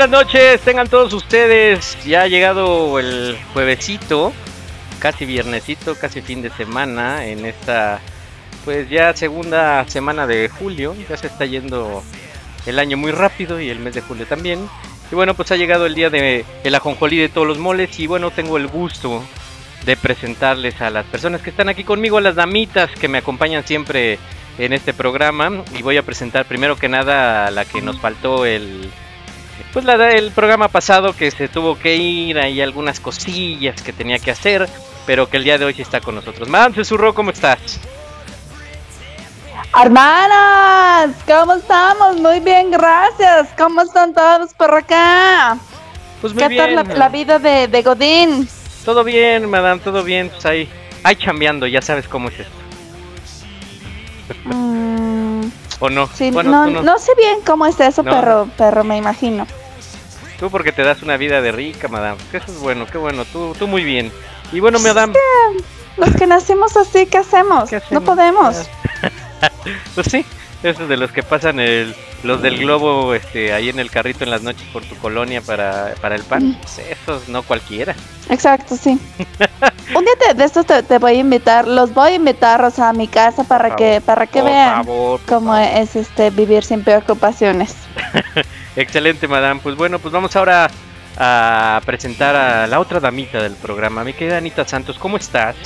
Buenas noches, tengan todos ustedes. Ya ha llegado el juevesito, casi viernesito, casi fin de semana en esta, pues ya segunda semana de julio. Ya se está yendo el año muy rápido y el mes de julio también. Y bueno, pues ha llegado el día de el ajonjolí de todos los moles y bueno, tengo el gusto de presentarles a las personas que están aquí conmigo, a las damitas que me acompañan siempre en este programa. Y voy a presentar primero que nada a la que nos faltó el, pues la el programa pasado que se tuvo que ir, hay algunas cosillas que tenía que hacer, pero que el día de hoy está con nosotros. Madame Susurro, ¿cómo estás? Hermanas, ¿cómo estamos? Muy bien, gracias. ¿Cómo están todos por acá? Pues muy ¿Qué bien. tal la, la vida de, de Godín? Todo bien, madame, todo bien, pues ahí, ahí chambeando, ya sabes cómo es esto. Mm, ¿O no? sí, bueno, no, tú no. no. sé bien cómo es eso, pero, pero me imagino. Tú porque te das una vida de rica, madame. Que eso es bueno, qué bueno, tú, tú muy bien. Y bueno, madame, Los que nacimos así, ¿qué hacemos? ¿Qué No hacemos? podemos. pues sí, esos de los que pasan el, los del globo este, ahí en el carrito en las noches por tu colonia para, para el pan. Pues esos no cualquiera. Exacto, sí. Un día de, de estos te, te voy a invitar, los voy a invitar, o sea, a mi casa para Por que, favor, para que vean favor, cómo favor. es este vivir sin preocupaciones. Excelente, madame. Pues bueno, pues vamos ahora a presentar a la otra damita del programa. Mi querida Anita Santos, ¿cómo estás?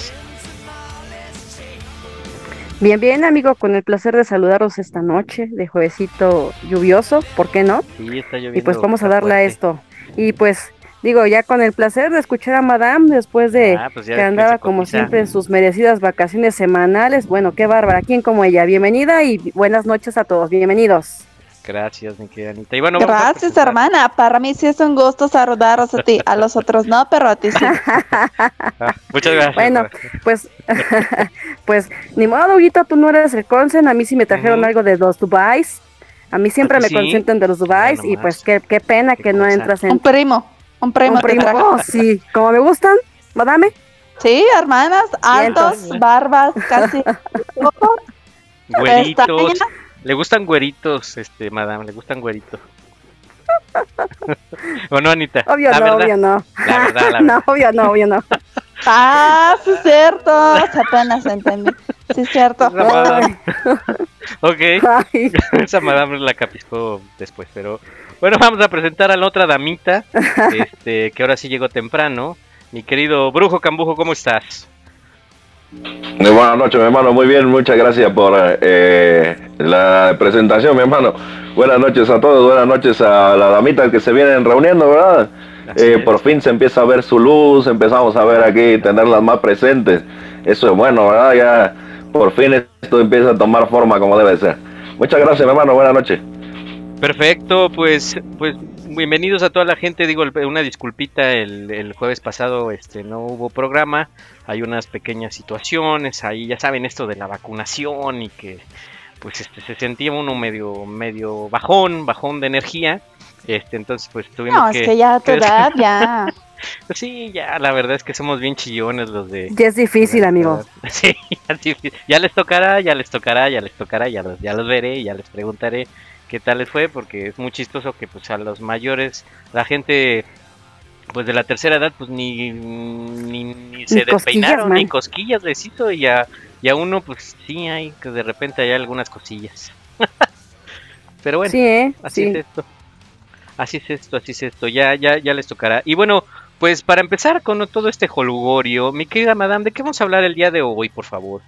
Bien, bien, amigo, con el placer de saludaros esta noche de juevesito lluvioso, ¿por qué no? Sí, está lloviendo. Y pues vamos a darle a esto. Y pues digo, ya con el placer de escuchar a Madame después de Ah, pues que andaba como siempre en sus merecidas vacaciones semanales. Bueno, qué bárbara, ¿quién como ella? Bienvenida y buenas noches a todos, bienvenidos. Gracias, mi querida Anita. Y bueno, Gracias, hermana. Para mí sí es un gusto saludaros a ti. A los otros no, pero a ti sí. Ah, muchas gracias. Bueno, pues, pues, ni modo, Huguito, tú no eres el consen, a mí sí me trajeron algo de los Dubais. A mí siempre ¿A ti me sí? consienten de los Dubais y pues qué, qué pena Qué que no entras en Un primo. Un primo. un te primo. Oh, sí, como me gustan, madame. Sí, hermanas, altos, barbas, casi. Güeritos. Le gustan güeritos, este, madame, le gustan güeritos. ¿O no, Anita? Obvio La no, verdad. obvio no. La verdad, la no, obvio no, obvio no. Ah, sí, es cierto. Apenas entendí. Sí, es cierto. Esa madame. ok, Ay, esa madame la capiscó después, pero bueno, vamos a presentar a la otra damita, este, que ahora sí llegó temprano. Mi querido Brujo Cambujo, ¿cómo estás? Muy buenas noches, mi hermano. Muy bien, muchas gracias por eh, la presentación, mi hermano. Buenas noches a todos, buenas noches a las damitas que se vienen reuniendo, ¿verdad? Eh, por fin se empieza a ver su luz, empezamos a ver aquí, tenerlas más presentes. Eso es bueno, ¿verdad? Ya por fin esto empieza a tomar forma como debe ser. Muchas gracias, mi hermano. Buenas noches. Perfecto, pues, pues bienvenidos a toda la gente. Digo, una disculpita, el, el jueves pasado este, no hubo programa. Hay unas pequeñas situaciones ahí, ya saben, esto de la vacunación y que pues este, se sentía uno medio, medio bajón, bajón de energía. Este, entonces pues tuvimos No, que... es que ya a tu edad, ya. Pues sí, ya, la verdad es que somos bien chillones los de... ya es difícil, amigo. Sí, ya es difícil. ya les tocará, ya les tocará, ya les tocará, ya los, ya los veré, ya les preguntaré qué tal les fue, porque es muy chistoso que pues a los mayores, la gente pues de la tercera edad, pues ni, ni, ni se Ni despeinaron, man. ni cosquillas les hizo, y a, y a uno, pues sí, hay que de repente hay algunas cosillas. Pero bueno, Sí, ¿eh? así Sí. es esto. Así es esto, así es esto. Ya, ya, ya les tocará. Y bueno, pues para empezar con todo este jolgorio, mi querida madame, ¿de qué vamos a hablar el día de hoy, por favor?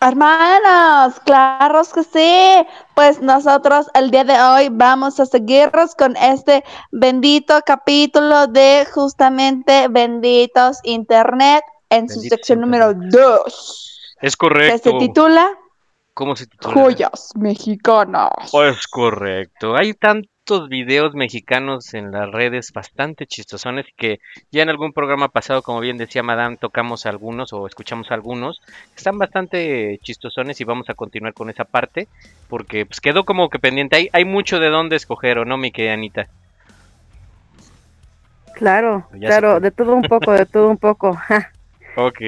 Hermanos, claros que sí. Pues nosotros el día de hoy vamos a seguirnos con este bendito capítulo de justamente Benditos Internet en su sección número Internet. 2, Es que correcto. se titula ¿Cómo se titula? Joyas Mexicanas. Pues correcto. Hay tantos videos mexicanos en las redes bastante chistosones que ya en algún programa pasado, como bien decía Madame, tocamos algunos o escuchamos algunos. Están bastante chistosones y vamos a continuar con esa parte porque pues quedó como que pendiente. Hay, hay mucho de dónde escoger, ¿o no, mi querida Anita? Claro, claro, de todo un poco, de todo un poco. ja. Ok,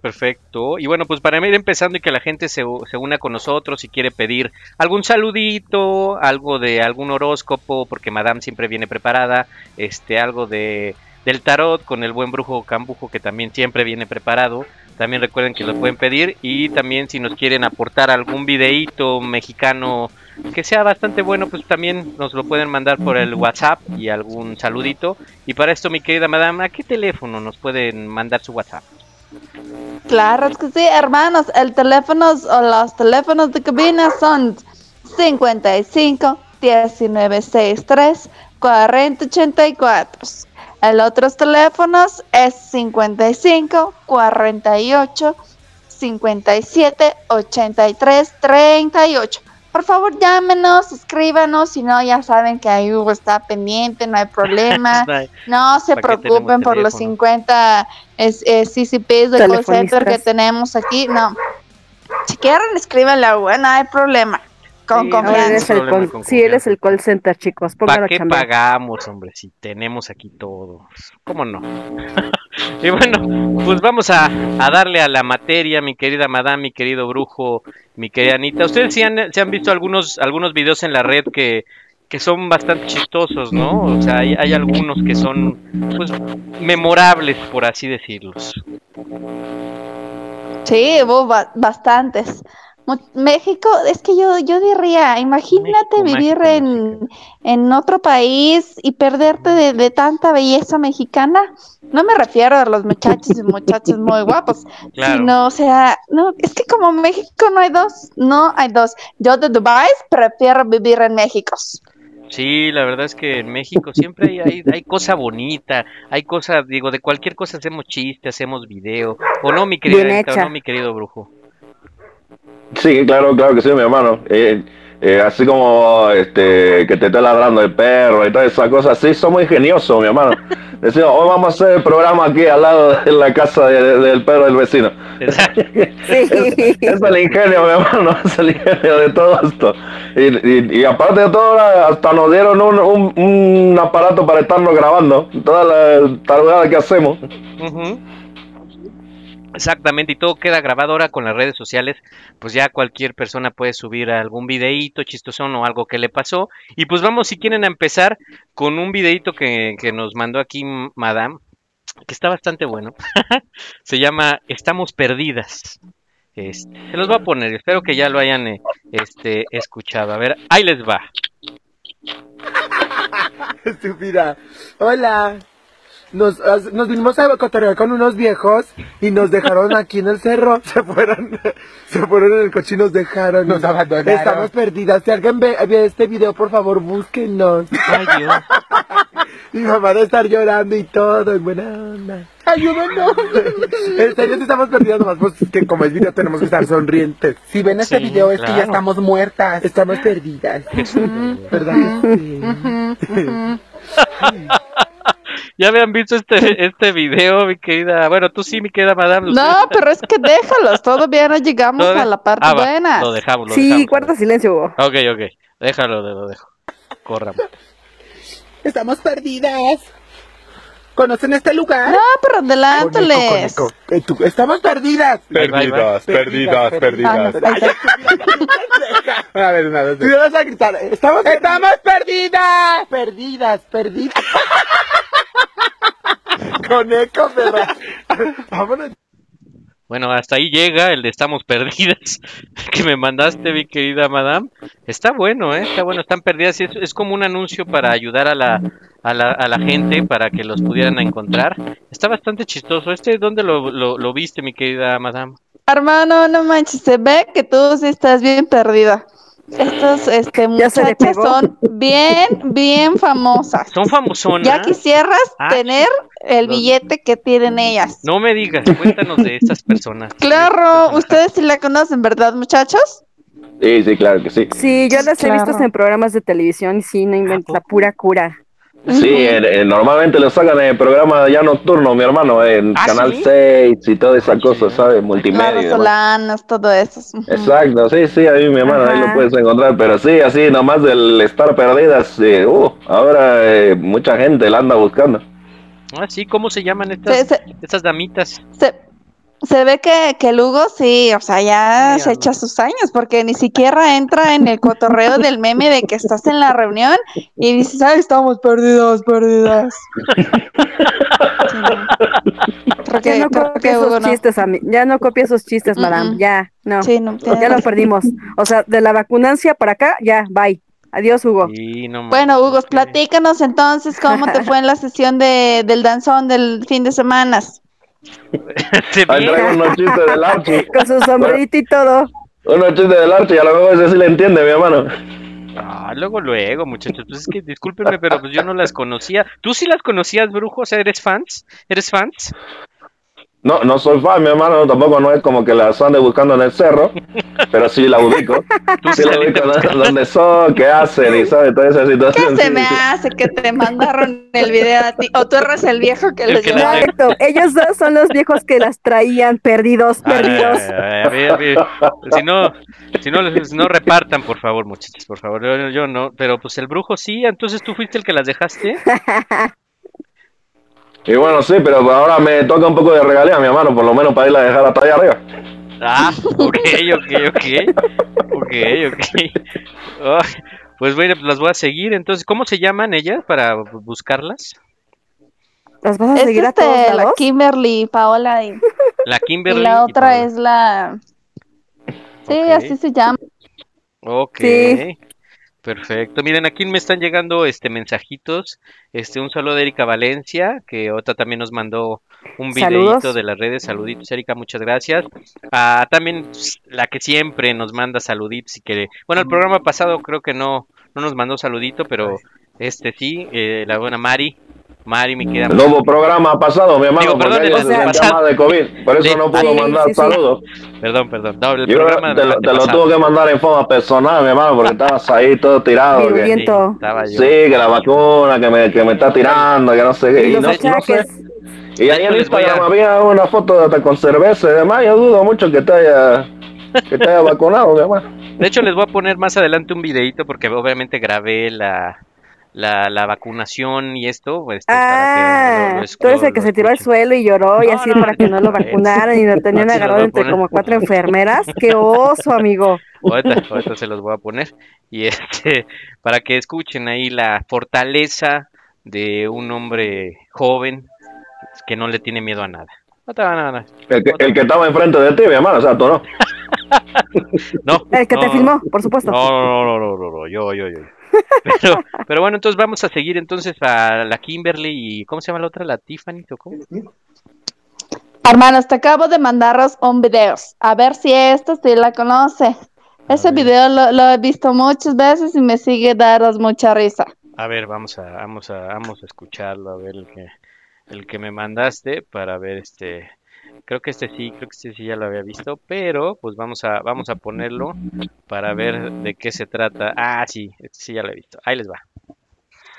perfecto. Y bueno, pues para ir empezando y que la gente se, se una con nosotros si quiere pedir algún saludito, algo de algún horóscopo, porque Madame siempre viene preparada, este, algo de del tarot con el buen brujo Cambujo que también siempre viene preparado. También recuerden que lo pueden pedir y también si nos quieren aportar algún videíto mexicano que sea bastante bueno, pues también nos lo pueden mandar por el WhatsApp y algún saludito. Y para esto, mi querida Madame, ¿a qué teléfono nos pueden mandar su WhatsApp? Claro que sí, hermanos. El teléfono o los teléfonos de cabina son 55 1963 4084. El otros teléfonos es 55 48 57 83 38. Por favor, llámenos, escríbanos, si no, ya saben que ahí Hugo está pendiente, no hay problema. No se ¿Para qué preocupen por los teléfono? 50 es, es CCPs de call center que tenemos aquí. No. Si quieren, escríbanle a Hugo, no hay problema. Con Sí, Confianza. él es el Problema call- con sí, él es el call center, chicos. ¿Para qué pagamos, hombre? Si tenemos aquí todo. ¿Cómo no? Y bueno, pues vamos a, a darle a la materia, mi querida madame, mi querido brujo, mi querida Anita. Ustedes sí han, se han visto algunos, algunos videos en la red que, que son bastante chistosos, ¿no? O sea, hay, hay algunos que son, pues, memorables, por así decirlos. Sí, bastantes. México, es que yo, yo diría, imagínate México, vivir en, en otro país y perderte de, de tanta belleza mexicana. No me refiero a los muchachos y muchachas muy guapos, Claro. sino, o sea, no, es que como México no hay dos, no hay dos. Yo de Dubái prefiero vivir en México. Sí, la verdad es que en México siempre hay, hay, hay cosa bonita, hay cosa, digo, de cualquier cosa hacemos chiste, hacemos video, o no, mi querida o no, mi querido brujo. Sí, claro, claro que sí, mi hermano. Eh, eh, así como este que te esté ladrando el perro y todas esas cosas, sí, somos ingeniosos, mi hermano. Decimos, hoy vamos a hacer el programa aquí al lado de la casa de- del perro del vecino. Es, es el ingenio, mi hermano, es el ingenio de todo esto. Y, y- y aparte de todo, hasta nos dieron un, un- un aparato para estarnos grabando, toda la tarugada que hacemos. Exactamente, y todo queda grabado ahora con las redes sociales, pues ya cualquier persona puede subir algún videíto chistosón o algo que le pasó. Y pues vamos, si quieren, a empezar con un videíto que, que nos mandó aquí Madame, que está bastante bueno. Se llama Estamos Perdidas. Este, se los voy a poner, espero que ya lo hayan eh, este, escuchado. A ver, ahí les va. Estúpida. Hola. Nos, nos vinimos a cotorrear con unos viejos y nos dejaron aquí en el cerro. Se fueron, se fueron en el coche y nos dejaron. Nos abandonaron. Estamos perdidas. Si alguien ve, ve este video, por favor, búsquenos. Ay, Dios. Mi mamá debe estar llorando y todo, en buena onda. Ayúdanos. En serio, si estamos perdidas, nomás pues que como es video tenemos que estar sonrientes. Si ven este Sí, video es que ya claro. estamos muertas. Estamos perdidas. ¿Verdad que sí? Ya habían visto este, este video, mi querida. Bueno, tú sí, mi querida Madame. No, pero es que déjalos, todavía no llegamos a la parte Ah, va, buena. Lo dejamos, lo Sí, dejamos. guarda silencio, Hugo. Ok, ok. Déjalo, lo dejo. Corra. Estamos perdidas. ¿Conocen este lugar? No, pero adelánteles. Eh, Estamos perdidas. Va, va. Perdidas, perdidas. Ah, no, ahí está. A ver, una vez. Tú vas a gritar. Estamos, estamos perdidas. Perdidas, perdidas. Con eco, perra. Vámonos. Bueno, hasta ahí llega el de Estamos Perdidas que me mandaste, mi querida madame. Está bueno, ¿eh? Está bueno, están perdidas. y Es, es como un anuncio para ayudar a la, a, la, a la gente para que los pudieran encontrar. Está bastante chistoso. ¿Este dónde lo, lo, lo viste, mi querida madame? Hermano, no manches, se ve que tú sí estás bien perdida. Estos este, muchachas son bien, bien famosas. Son famosonas. Ya quisieras Ah, tener el billete que tienen ellas. No me digas, cuéntanos de estas personas. Claro, ustedes sí la conocen, ¿verdad, muchachos? Sí, sí, claro que sí. Sí, yo las he visto en programas de televisión y sí, no inventes la pura cura. Sí, eh, eh, normalmente lo sacan en el programa ya nocturno, mi hermano, en ¿Ah, Canal sí? 6 y toda esa Ah, cosa, sí. ¿sabes? Multimedia. y demás. Rosolanas, todo eso. Exacto, sí, sí, ahí mi hermano, ahí lo puedes encontrar, pero sí, así nomás del estar perdidas, eh, uh, ahora eh, mucha gente la anda buscando. Ah, sí, ¿cómo se llaman estas, Se, se- estas damitas? se- se ve que, que el Hugo sí, o sea, ya Sí, se echa sus años, porque ni siquiera entra en el cotorreo del meme de que estás en la reunión y dices, ay, estamos perdidos, perdidas. Sí, no. Creo que, Ya no creo copie que esos Hugo no. chistes, ya no copie esos chistes, madame, ya, no. Sí, no, tienes Ya lo perdimos. O sea, de la vacunancia para acá, ya, bye. Adiós, Hugo. Sí, no Bueno, Hugo, platícanos entonces cómo te fue en la sesión de, del danzón del fin de semana. Se Ahí traigo unos chistes del Archie, Con su sombrerito y todo. unos chistes del Archie, a lo mejor ese sí le entiende, mi hermano. Ah, luego, luego, muchachos. Pues es que discúlpenme, pero pues yo no las conocía. ¿Tú sí las conocías, brujo? O sea, ¿eres fans? ¿Eres fans? No, no soy fan, mi hermano, tampoco no es como que las ande buscando en el cerro, pero sí la ubico. Tú Sí la ubico dónde son, qué hacen y sabe toda esa ¿Qué situación. se sí, me hace que te mandaron el video a ti? ¿O tú eres el viejo que les llevó? Exacto. Ellos dos son los viejos que las traían perdidos, perdidos. Si no, si no, si no repartan, por favor, muchachos, por favor. Yo, yo no, pero pues el brujo sí. Entonces tú fuiste el que las dejaste. Y bueno, sí, pero ahora me toca un poco de regalía, mi hermano, por lo menos para irla a dejar hasta allá arriba. Ah, ok, ok, ok. Ok, ok. Pues bueno, pues las voy a seguir. Entonces, ¿cómo se llaman ellas para bu- buscarlas? ¿Las vas a Es seguir a este, todos la? Kimberly, Paola y, La y Kimberly. la y otra Paola. es la... Sí, así se llama. Ok. Sí. Perfecto. Miren, aquí me están llegando este mensajitos. Este, un saludo de Erika Valencia, que otra también nos mandó un videito Saludos. de las redes. Saluditos, Erika, muchas gracias. Ah, también la que siempre nos manda saluditos y que, bueno, el programa pasado creo que no, no nos mandó saludito, pero este sí, eh, la buena Mari. Mari, mi querida. No hubo programa pasado, mi hermano, Digo, perdón, porque el ella se pasado. sentía mal de COVID, por eso no pudo mandar sí, sí. saludos. Perdón, perdón. No, el Yo programa te, lo- te lo antepasado. tuvo que mandar en forma personal, mi hermano, porque estabas ahí todo tirado. que-. Sí, estaba yo. Sí, que la vacuna, que me, que me está tirando, que no sé qué. Y no, no sé. Y ahí en Instagram había una foto hasta con cerveza y demás. Yo dudo mucho que te haya, que te haya vacunado, mi hermano. De hecho, les voy a poner más adelante un videito porque obviamente grabé la, la, la vacunación y esto. Pues, para que Ah, lo- lo tú eres el que se tiró al suelo y lloró y No, así no, para que no lo vacunaran y lo tenían agarrado entre como cuatro enfermeras. ¡Qué oso, amigo! Ahorita, ahorita se los voy a poner. Y este, para que escuchen ahí la fortaleza de un hombre joven que no le tiene miedo a nada. No te van a nada. El que, el que estaba enfrente de ti, mi hermano, o sea, tú no. No. El que te no, filmó, por supuesto. No, no, no, no, no, no, yo, yo, yo. Pero, pero bueno, entonces vamos a seguir entonces a la Kimberly y ¿cómo se llama la otra? La Tiffany, ¿o cómo? Hermanos, te acabo de mandaros un video. A ver si esto sí la conoce. Ese ver. video lo, lo he visto muchas veces y me sigue daros mucha risa. A ver, vamos a, vamos a, vamos a escucharlo, a ver el que, el que me mandaste para ver este, creo que este sí, creo que este sí ya lo había visto, pero pues vamos a, vamos a ponerlo para ver de qué se trata. Ah, sí, este sí ya lo he visto. Ahí les va.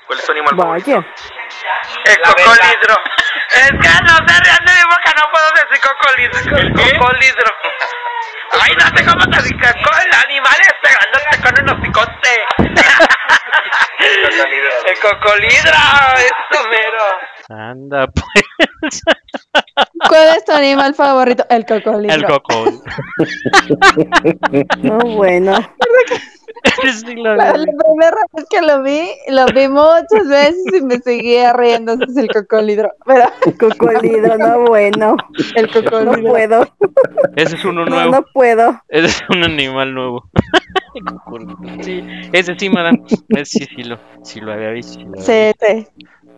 ¿Cuál es tu animal favorito? El cocolidro. Es que no se rían de mi boca, no puedo decir cocolidro. El cocolidro. Ay, no sé cómo te dice el animal es pegándote con unos picotes. El cocolidro, eso mero. Anda, pues, ¿Cuál es tu animal favorito? El cocodrilo. el coco. No, bueno. Sí, lo La, primera vez que lo vi, lo vi muchas veces y me seguía riendo. Ese es el cocolidro. Pero Cocolido, no bueno. el No cocolidro. puedo. Ese es uno No, nuevo. no puedo. Ese es un animal nuevo. sí, ese sí, madame. Ese sí, sí lo, sí lo había visto. sí lo había Sí, visto. sí.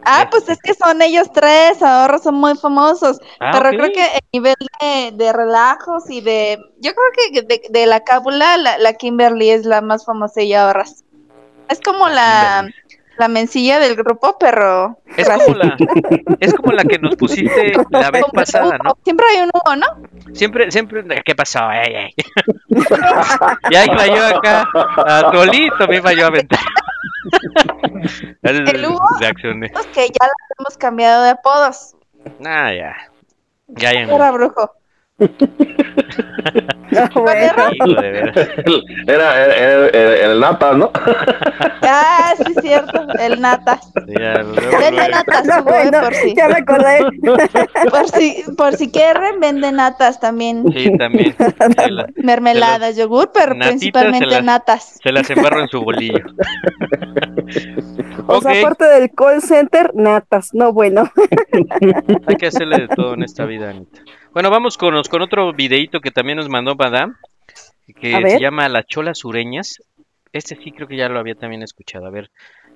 Ah, pues es que son ellos tres, ahora son muy famosos. Ah, pero creo que el nivel de, de relajos y de. Yo creo que de, de la cábula, la, la Kimberly es la más famosa y ahora. Es como la, la mencilla del grupo, pero. Es como la, es como la que nos pusiste la vez Como pasada, ¿no? Siempre hay un Hugo, ¿no? Siempre, siempre, ¿qué pasó? Ey, ey. ya falló acá. A Tolito me falló a aventar. El Hugo. Reaccioné. Que ya hemos cambiado de apodos. Ah, ya. Ya, ya. Era brujo. No, bueno. Hijo de veras. Era el, el, el- el nata, ¿no? Ah, sí, cierto. El nata. Ya, luego, Vende natas, No, bueno, por si. ya me acordé. Por si, por si quieren, venden natas también. Sí, también. La- Mermeladas, yogur, pero principalmente se natas. se las embarro en su bolillo. O sea, aparte del call center, natas. No, bueno. Hay que hacerle de todo en esta vida, Anita. Bueno, vamos con, con otro videito que también nos mandó Madame, que se llama Las Cholas Sureñas. Este sí creo que ya lo había también escuchado. A ver,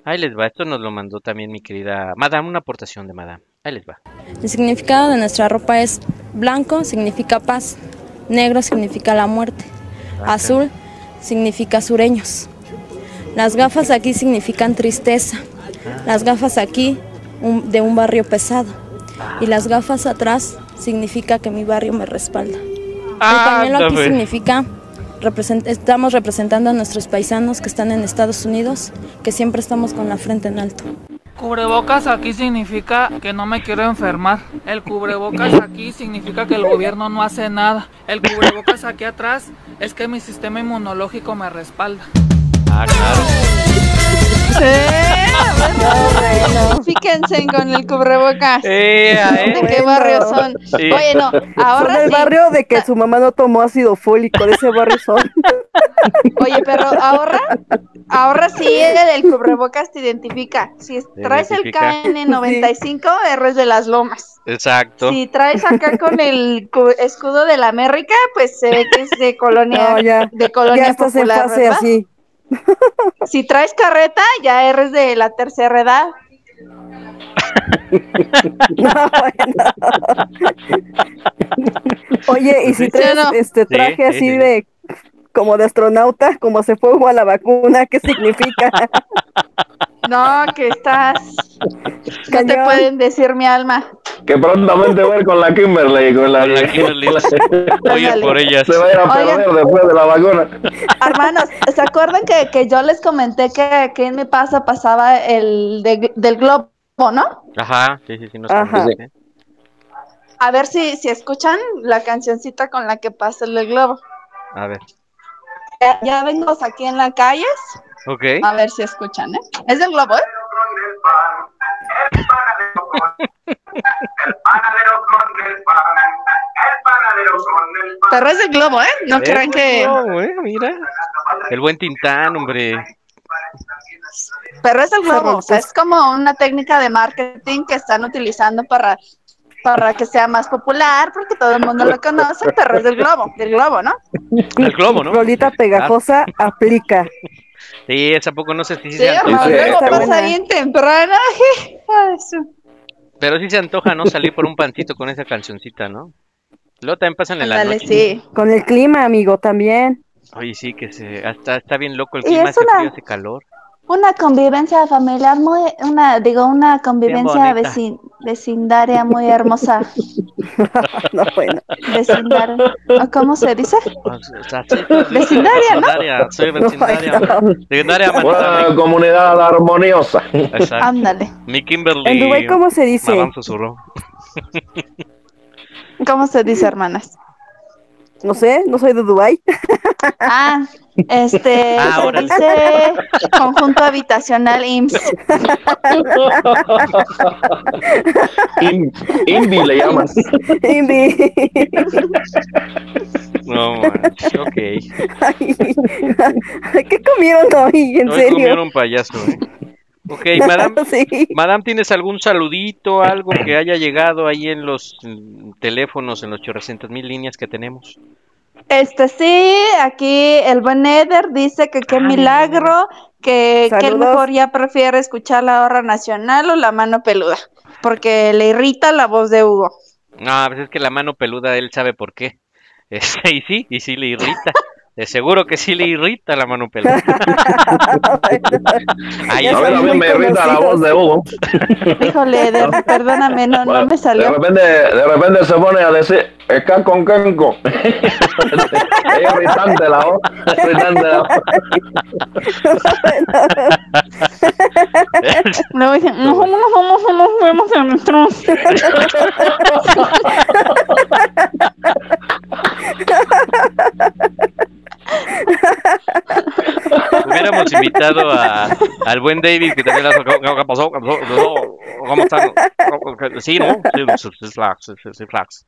ahí les va. Esto nos lo mandó también mi querida Madame, una aportación de Madame. Ahí les va. El significado de nuestra ropa es blanco significa paz, negro significa la muerte, azul significa sureños. Las gafas aquí significan tristeza, las gafas aquí un- de un barrio pesado y las gafas atrás significa que mi barrio me respalda. El pañuelo aquí significa represent- estamos representando a nuestros paisanos que están en Estados Unidos, que siempre estamos con la frente en alto. Cubrebocas aquí significa que no me quiero enfermar. El cubrebocas aquí significa que el gobierno no hace nada. El cubrebocas aquí atrás es que mi sistema inmunológico me respalda. Ah, claro. Bueno. Fíjense con el cubrebocas. Eh, ¿De qué barrio son? Sí. Oye, no, Son ahora del sí. barrio de que su mamá no tomó ácido fólico. De ese barrio son. Oye, pero ahora, ahora sí el del cubrebocas te identifica. Si traes identifica. el KN95, eres de las lomas. Exacto. Si traes acá con el cu- escudo de la América, pues se ve que es de colonia, No, ya. de colonia Ya estás en popular, fase ¿verdad? así. Si traes carreta, ya eres de la tercera edad. No, bueno. Oye, y si ¿Sí o traes no? este traje sí, así sí. de como de astronauta, como se fue a la vacuna, ¿qué significa? No, que estás. No te Cañón. pueden decir mi alma. Que prontamente ir con la Kimberly. Con la, la Kimberly. Ir por ellas. Se va a ir a Oigan. perder después de la vacuna. Hermanos, ¿se acuerdan que, que yo les comenté que aquí en mi pasa pasaba el de- del globo, no? Ajá, sí, sí, sí, nos Ajá. A ver si, si escuchan la cancioncita con la que pasa el del globo. A ver. Ya, ya vengo aquí en la calle, Ok. a ver si escuchan, ¿eh? Es del globo, ¿eh? Pero es del globo, ¿eh? No crean que... no, eh, mira. El buen Tintán, hombre. Pero es el globo, o sea, es como una técnica de marketing que están utilizando para, para que sea más popular, porque todo el mundo lo conoce, pero es del globo, del globo, ¿no? El globo, ¿no? Rolita pegajosa aplica. Sí, esa poco no sé si Sí, se hermano, antoja. luego Pero sí se antoja, ¿no? Salir por un pancito con esa cancioncita, ¿no? Luego también pasan en la Ándale, noche. sí. Con el clima, amigo, también. Oye, sí, que se, hasta está bien loco el clima, hace una- frío, hace calor. Una convivencia familiar muy, una, digo, una convivencia vecin- vecindaria muy hermosa. No, bueno. Vecindaria, ¿o ¿cómo se dice? Sí, pues, Vecindaria, ¿no? vecindaria, Soy vecindaria. Vecindaria, Una comunidad armoniosa. Exacto. Ándale. Mi Kimberly. En Dubái, ¿cómo se dice? ¿Cómo se dice, hermanas? No sé, no soy de Dubai. Ah, este, Ah, se dice conjunto habitacional IMSS. In- Invi le llaman. Invi. No, manches, ok. Ay, ¿Qué comieron hoy? ¿En Hoy serio? comieron payaso, ¿eh? Ok, madame, Sí. madame, ¿tienes algún saludito, algo que haya llegado ahí en los mm, teléfonos, en los 800 mil líneas que tenemos? Este sí, aquí el buen Eder dice que qué milagro, que, que él mejor ya prefiere escuchar la hora nacional o la mano peluda, porque le irrita la voz de Hugo. No, pues es que la mano peluda, él sabe por qué. Este, y sí, y sí le irrita. De seguro que sí le irrita la mano peluda. Ay, A ver, a mí me irrita la voz de Hugo. Híjole, Eder, perdóname, no, no me De salió. repente, de repente se pone a decir, está con Kenko. es irritante la voz. Es irritante la voz. Luego dicen, no, no, no, no, no, vemos en nuestro. Hubiéramos invitado a, al buen David, que también las... ¿Qué pasó? ¿Cómo están? Sí, ¿no? Sí, sí, sí, flax, sí, flax.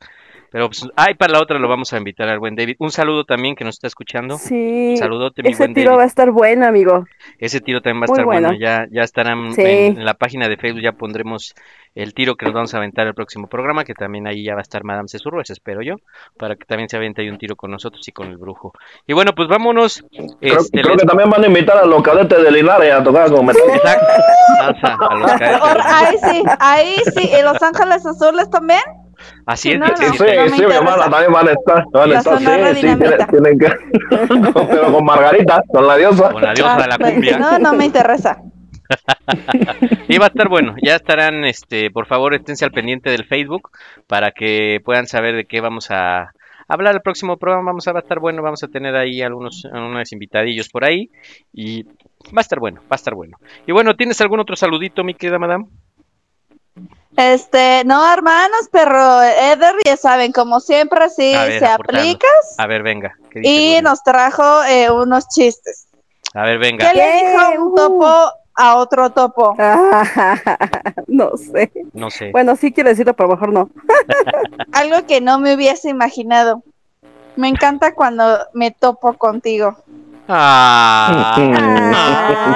Pero pues, ay, para la otra lo vamos a invitar al buen David. Un saludo también que nos está escuchando. Sí. Saludote, mi Ese buen tiro David. va a estar bueno, amigo. Ese tiro también va a Muy estar bueno. bueno. Ya, ya estarán Sí. en, en la página de Facebook, ya pondremos el tiro que nos vamos a aventar el próximo programa, que también ahí ya va a estar Madame Cesurro, espero yo, para que también se aviente ahí un tiro con nosotros y con el brujo. Y bueno, pues vámonos. Creo, Este, creo les- que también van a invitar a los cadetes de Linares a tocar con metal. Exacto. Salsa a los cadetes. Or- Ahí sí, ahí sí, ¿y Los Ángeles Azules también? Así es, No, que no, Sí, sí, sí, no me sí, mi hermana también van a estar. Van a estar, sí, sí, tienen, que. Pero con Margarita, con la diosa. con la diosa de la pues, cumbia. No, no me interesa. Y va a estar bueno, ya estarán, este, por favor, esténse al pendiente del Facebook para que puedan saber de qué vamos a hablar el próximo programa. Vamos a va a estar bueno, vamos a tener ahí algunos, unos invitadillos por ahí y va a estar bueno, va a estar bueno. Y bueno, ¿tienes algún otro saludito, mi querida madame? Este, no, hermanos, pero Eder, ya saben, como siempre, sí A ver, se aportarnos. aplica A ver, venga. ¿qué dice y nos trajo eh, unos chistes. A ver, venga. ¿Qué le dijo un topo a otro topo? no sé. No sé. Bueno, sí quiero decirlo, pero mejor no. Algo que no me hubiese imaginado. Me encanta cuando me topo contigo. Ah,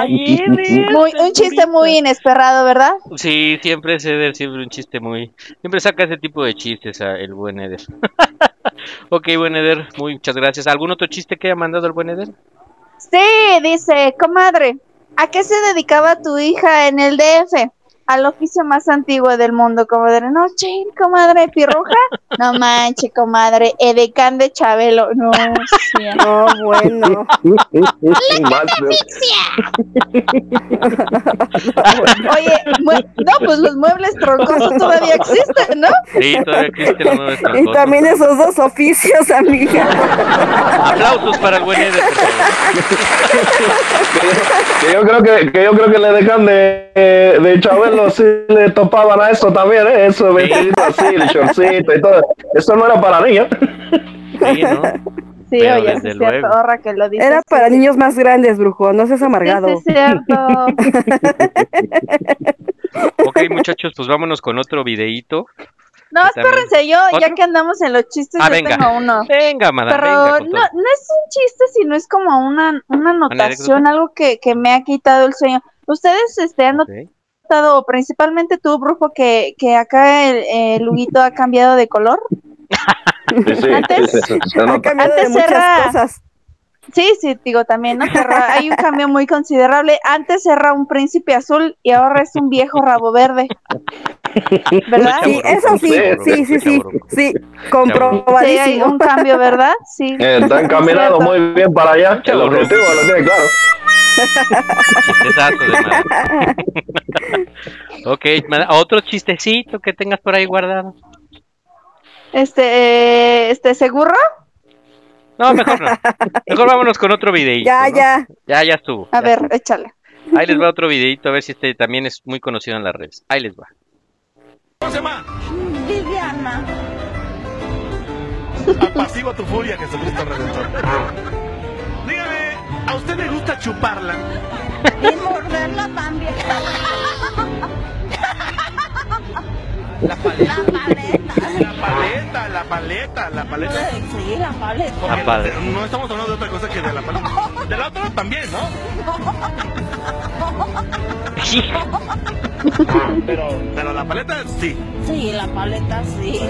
Muy, un chiste muy inesperado, ¿verdad? Sí, siempre es Eder, siempre un chiste muy... Siempre saca ese tipo de chistes a el buen Eder. ok, buen Eder, muchas gracias. ¿Algún otro chiste que haya mandado el buen Eder? Sí, dice, comadre, ¿a qué se dedicaba tu hija en el DF? Al oficio más antiguo del mundo, comadre. No, chin, comadre, pirruja. No manche, comadre, edecán de Chabelo. No, sí. No, bueno. Oye, no, pues los muebles troncosos todavía existen, ¿no? Sí, todavía existen los Y también esos dos oficios, amiga. Aplausos para el buen favor. Que yo creo que, que yo creo que le dejan de, de Chabelo sí le topaban a eso también, ¿eh? Eso, vestidito así, el shortcito y todo. Eso no era para niños. Sí, ¿no? Sí, Pero oye, desde es cierto, luego. ahorra que lo dices. Era para sí. niños más grandes, brujo. No seas amargado. sí, es cierto. Ok, muchachos, pues vámonos con otro videíto. No, espérense, yo, ya que andamos en los chistes, Ah, yo venga. tengo uno. Venga, madame, Pero venga no, no es un chiste, sino es como una, una anotación, algo que, que me ha quitado el sueño. Ustedes este, han Ok. Notado, principalmente tú, Brujo, que, que acá el, el Huguito ha cambiado de color. Sí, sí, Antes- sí, sí, Ha de Antes muchas era- cosas. Sí, sí, digo también, ¿no? Hay un cambio muy considerable. Antes era un príncipe azul y ahora es un viejo rabo verde. ¿Verdad? Sí, eso sí, sí, sí, sí, sí, Sí, hay comprobadísimo. un cambio, ¿verdad? Sí. Está encaminado Cierto. muy bien para allá. El objetivo lo tiene claro. De ok, otro chistecito que tengas por ahí guardado. Este, eh, este, ¿seguro? No, mejor no. Mejor vámonos con otro videíto. Ya, ¿no? ya. Ya, ya estuvo. A ya ver, estuvo. échale. Ahí les va otro videíto, a ver si este también es muy conocido en las redes. Ahí les va. Apacigua tu furia, Jesucristo Redentor. ¿A usted le gusta chuparla? Y morderla también. La paleta. La paleta, la paleta, la paleta. Sí, la paleta. Porque La paleta. No estamos hablando de otra cosa que de la paleta. De la otra también, ¿no? Pero, pero la paleta sí. Sí, la paleta sí.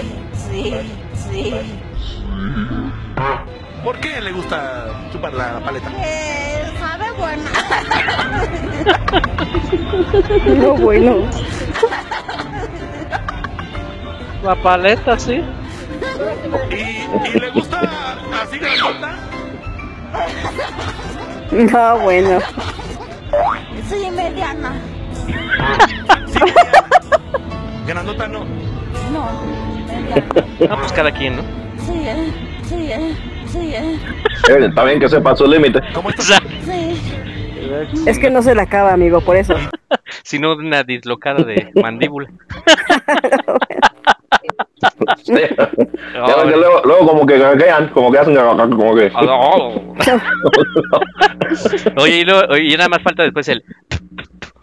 Sí, sí. ¿Por qué le gusta chupar la, la paleta? Eh, sabe buena. No, bueno. La paleta, sí. ¿Y, y le gusta así grandota? No, bueno. Sí, mediana. Grandota no. No, mediana. No, pues cada quien, ¿no? Sí, eh. Sí, eh. Sí, eh. Está bien que sepa su límite. Sí. Es que no se la acaba, amigo, por eso. Sino una dislocada de mandíbula. Sí. Luego, luego como que gaguean, como que hacen como que... Oye, y, luego, oye, y nada más falta después el...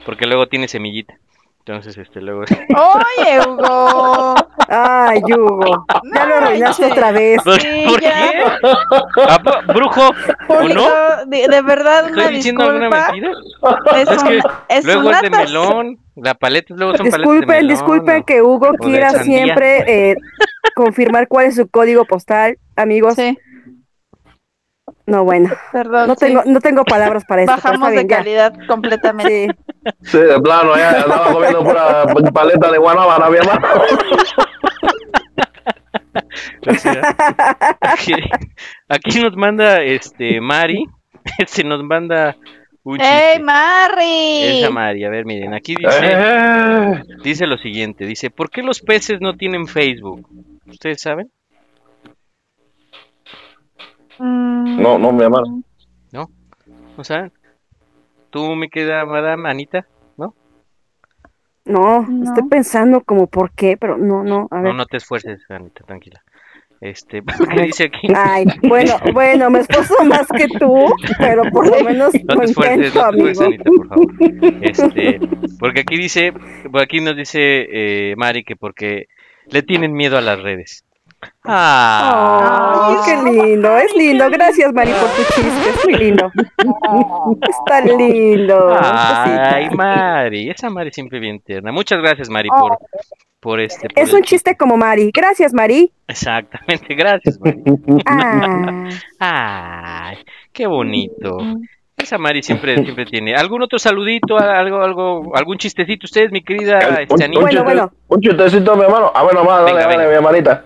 Porque luego tiene semillita. Entonces, este, luego... Oye, Hugo. Ay, Hugo. Ya lo arruinaste otra vez. ¿Por, Sí, por ya. qué? ¿A po- ¿Brujo? ¿O no? De, de verdad, una ¿Estoy diciendo alguna disculpa. mentira? Es, Es que una- es luego una es de melón. La paleta luego son paletas de Disculpen, melón. disculpen o- que Hugo quiera siempre eh, confirmar cuál es su código postal, amigos. Sí, No, bueno. perdón. No sí. tengo, no tengo palabras para pero Bajamos de bien, ya. calidad completamente. Sí. Sí, de plano, ya andaba comiendo pura paleta de guanábana, mi hermano. Aquí, aquí nos manda este Mari, este nos manda un ¡Ey. Mari! Esa Mari, a ver, miren, aquí dice, Eh, dice lo siguiente, dice, ¿por qué los peces no tienen Facebook? ¿Ustedes saben? Mm, No, no, mi hermano. ¿No? ¿No saben? ¿Tú me queda, madame Anita? ¿No? No, No. estoy pensando como por qué, pero no, no, a ver. No, no te esfuerces, Anita, tranquila. Este, ¿qué dice aquí? Ay, bueno, bueno, me esfuerzo más que tú, pero por lo menos No te esfuerces, intento, no te esfuerces, amigo. Anita, por favor. Este, porque aquí dice, por aquí nos dice eh, Mari que porque le tienen miedo a las redes. Ah, Ay, qué lindo, es lindo. Gracias, Mari, por tu chiste. Es muy lindo. Está lindo. Ay, Mari, esa Mari siempre bien tierna. Muchas gracias, Mari, por, por este. por Es un chiste como Mari. Gracias, Mari. Exactamente, gracias, Mari. Ah, Ay, qué bonito. Esa Mari siempre, siempre tiene. ¿Algún otro saludito? Algo, algo, algún chistecito? Ustedes, mi querida Un, este, un Anita? chiste- un chistecito, mi hermano. Ah, bueno, más, dale, Venga, dale, venga. mi hermanita.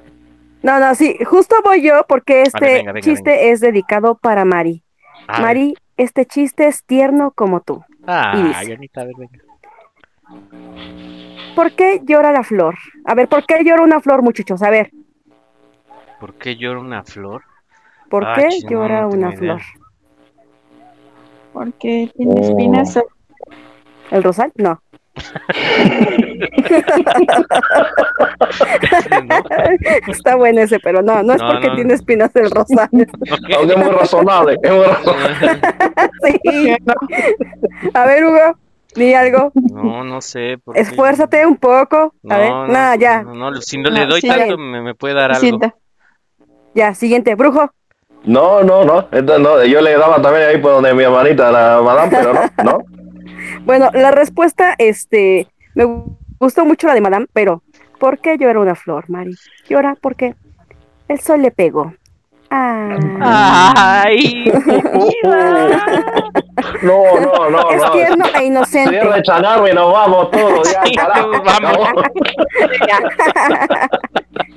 No, no, sí, justo voy yo porque este ver, venga, venga, chiste es dedicado para Mari. Mari, este chiste es tierno como tú. Dice, Anita, a ver, venga. ¿por qué llora la flor? A ver, ¿por qué llora una flor, muchachos? A ver, ¿Por qué llora una flor? ¿por Ah, qué llora no una idea. flor? Porque tiene espinas. ¿El rosal? No. Está bueno ese, pero no, no es No, porque no. tiene espinas el rosal. Aunque es muy razonable, es muy razonable. Sí. A ver, Hugo, di algo. No, no sé. ¿por qué? Esfuérzate un poco. A No, ver, no, nada, ya. No, no, si no le doy sí, tanto, me, me puede dar algo. Sienta. Ya, siguiente, brujo. No, no, no, esto no, yo le daba también ahí por donde mi hermanita, la madame, pero no, no. Bueno, la respuesta, este, me gustó mucho la de Madame, pero ¿por qué llora una flor, Mari? Llora porque el sol le pegó. Ay, No, no, no, Es no. tierno e inocente. Cierra y nos vamos todos, ya, carajo.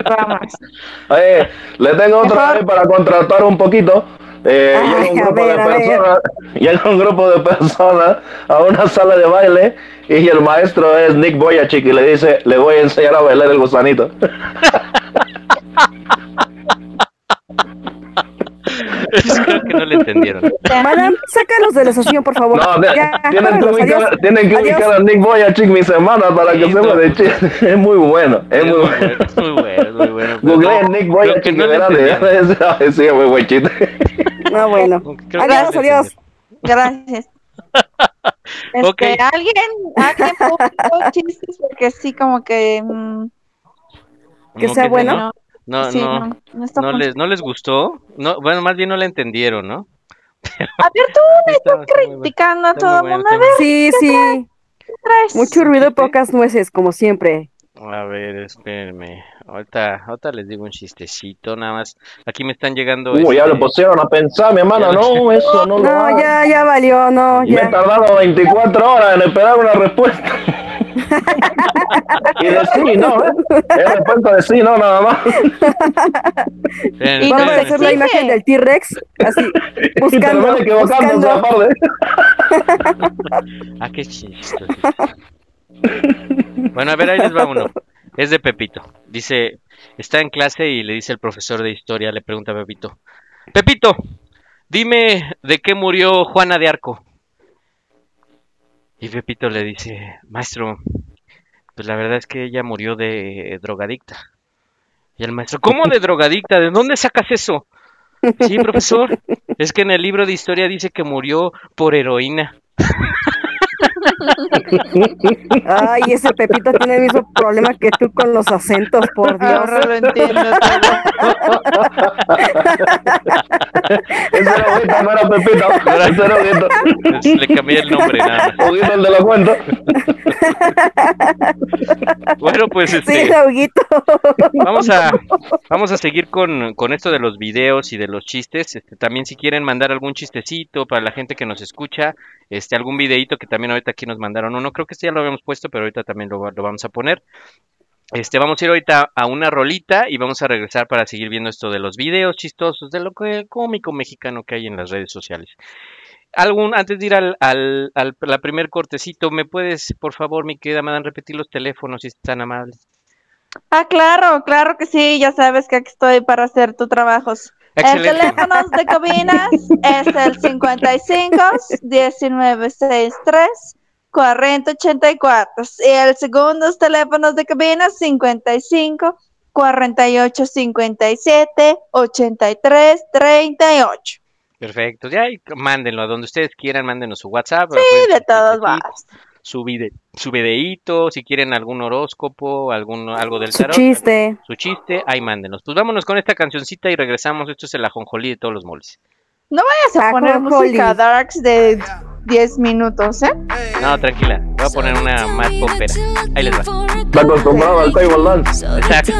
Vamos. Oye, le tengo otra vez para contratar un poquito. Eh, Ay, llega un grupo ver, de personas, llega un grupo de personas a una sala de baile y el maestro es Nick Boyachik y le dice, le voy a enseñar a bailar el gusanito. Creo que no le entendieron. Madame, sácalos de la sesión, por favor. No, ya, tienen, que ubicar, tienen que Adiós. ubicar a Nick Boyachik, mis hermanas, para que sepan de chiste. Es muy bueno, es muy bueno. Muy bueno, muy bueno. Google No, Nick creo Boyachik que y no entendieron. sí, es muy buen chiste. No, bueno. Creo que Adiós, no adiós. Gracias. Este, Ok. alguien, alguien publicó chistes porque sí, como que. mm, ¿Cómo que No, no, Sí, no, no, no está no les, no les gustó. No, bueno, más bien no la entendieron, ¿no? A ver, tú me estás criticando a todo el mundo. A ver, Sí, sí. Mucho ruido, pocas nueces, como siempre. A ver, espérenme. Ahorita, ahorita les digo un chistecito, nada más. Aquí me están llegando. Uy, ya este, lo pusieron a pensar, mi lo- No, eso no lo No, ya, ya valió, no, Me he tardado 24 horas en esperar una respuesta. y de sí, no, ¿eh? Es respuesta de sí, no, nada más. espérenme, Vamos a hacer la imagen del T-Rex, así, Y buscando, equivocándose buscando. aparte. Ah, qué chistoso. Bueno, a ver, ahí les va uno. Es de Pepito. Dice, está en clase y le dice el profesor de historia, le pregunta a Pepito. Pepito, dime de qué murió Juana de Arco. Y Pepito le dice, maestro, pues la verdad es que ella murió de drogadicta. Y el maestro, ¿cómo de drogadicta? ¿De dónde sacas eso? Sí, profesor, es que en el libro de historia dice que murió por heroína. Ay, ese Pepito tiene el mismo problema que tú con los acentos, por Dios. Ahora lo entiendo Ese era Huguito, no era Pepito. Ese era Huguito. Le cambié el nombre nada. Huguito, el de la cuenta. Bueno, pues Sí, este, Huguito. vamos a vamos a seguir con, con esto de los videos y de los chistes. Este, también si quieren mandar algún chistecito para la gente que nos escucha, este algún videito que también ahorita aquí nos mandaron uno, creo que este ya lo habíamos puesto, pero ahorita también lo, lo vamos a poner. Este, vamos a ir ahorita a una rolita y vamos a regresar para seguir viendo esto de los videos chistosos, de lo que cómico mexicano que hay en las redes sociales. Algún, antes de ir al, al, al la primer cortecito, ¿me puedes, por favor, mi querida Madame, repetir los teléfonos si es tan amable? Ah, claro, claro que sí, ya sabes que aquí estoy para hacer tus trabajos. Excelente. El teléfono de cabinas es el 55 1963 4084 y el segundo teléfono de cabinas 55 48 57 83 38. Perfecto, ya y mándenlo a donde ustedes quieran, mándenos su WhatsApp. Sí, de su todos modos. Su, vide, su videíto, si quieren algún horóscopo, algún, algo del Su tarot. chiste. Su chiste, ahí mándenos. Pues vámonos con esta cancioncita y regresamos. Esto es el ajonjolí de todos los moles. No vayas a poner Ajonjolí. música darks de 10 minutos, ¿eh? No, tranquila, voy a poner una más popera. Ahí les va. Está acostumbrado al table dance. Exacto.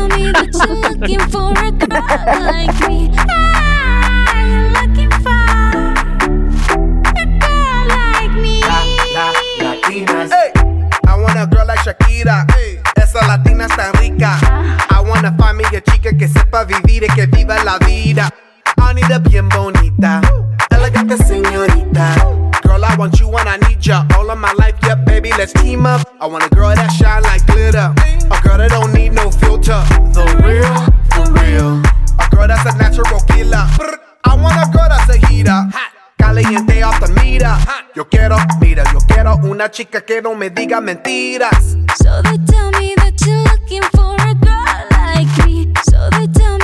Latinas. I want a girl like Shakira. Esa latina es tan rica. I wanna find me a chica que sepa vivir y que viva la vida. I need a bien bonita. Elegante señorita. Girl, I want you when I need ya. All of my life, yeah, baby, let's team up. I want a girl that shine like glitter. A girl that don't need no filter. The real, for real. A girl that's a natural killer. I want a girl that's a heater. Caliente off the mira. Yo quiero, mira, yo quiero una chica que no me diga mentiras. So they tell me that you're looking for a girl like me. So they tell me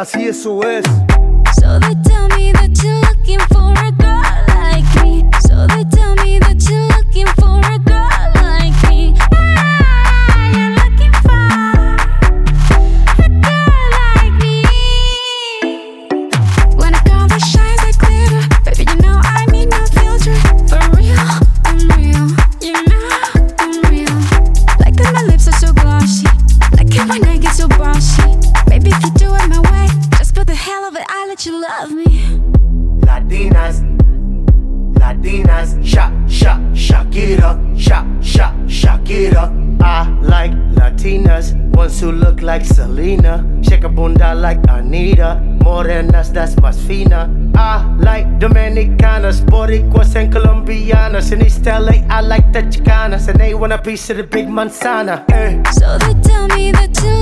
así eso es. And they want a piece of the big manzana. Eh. So they tell me that you're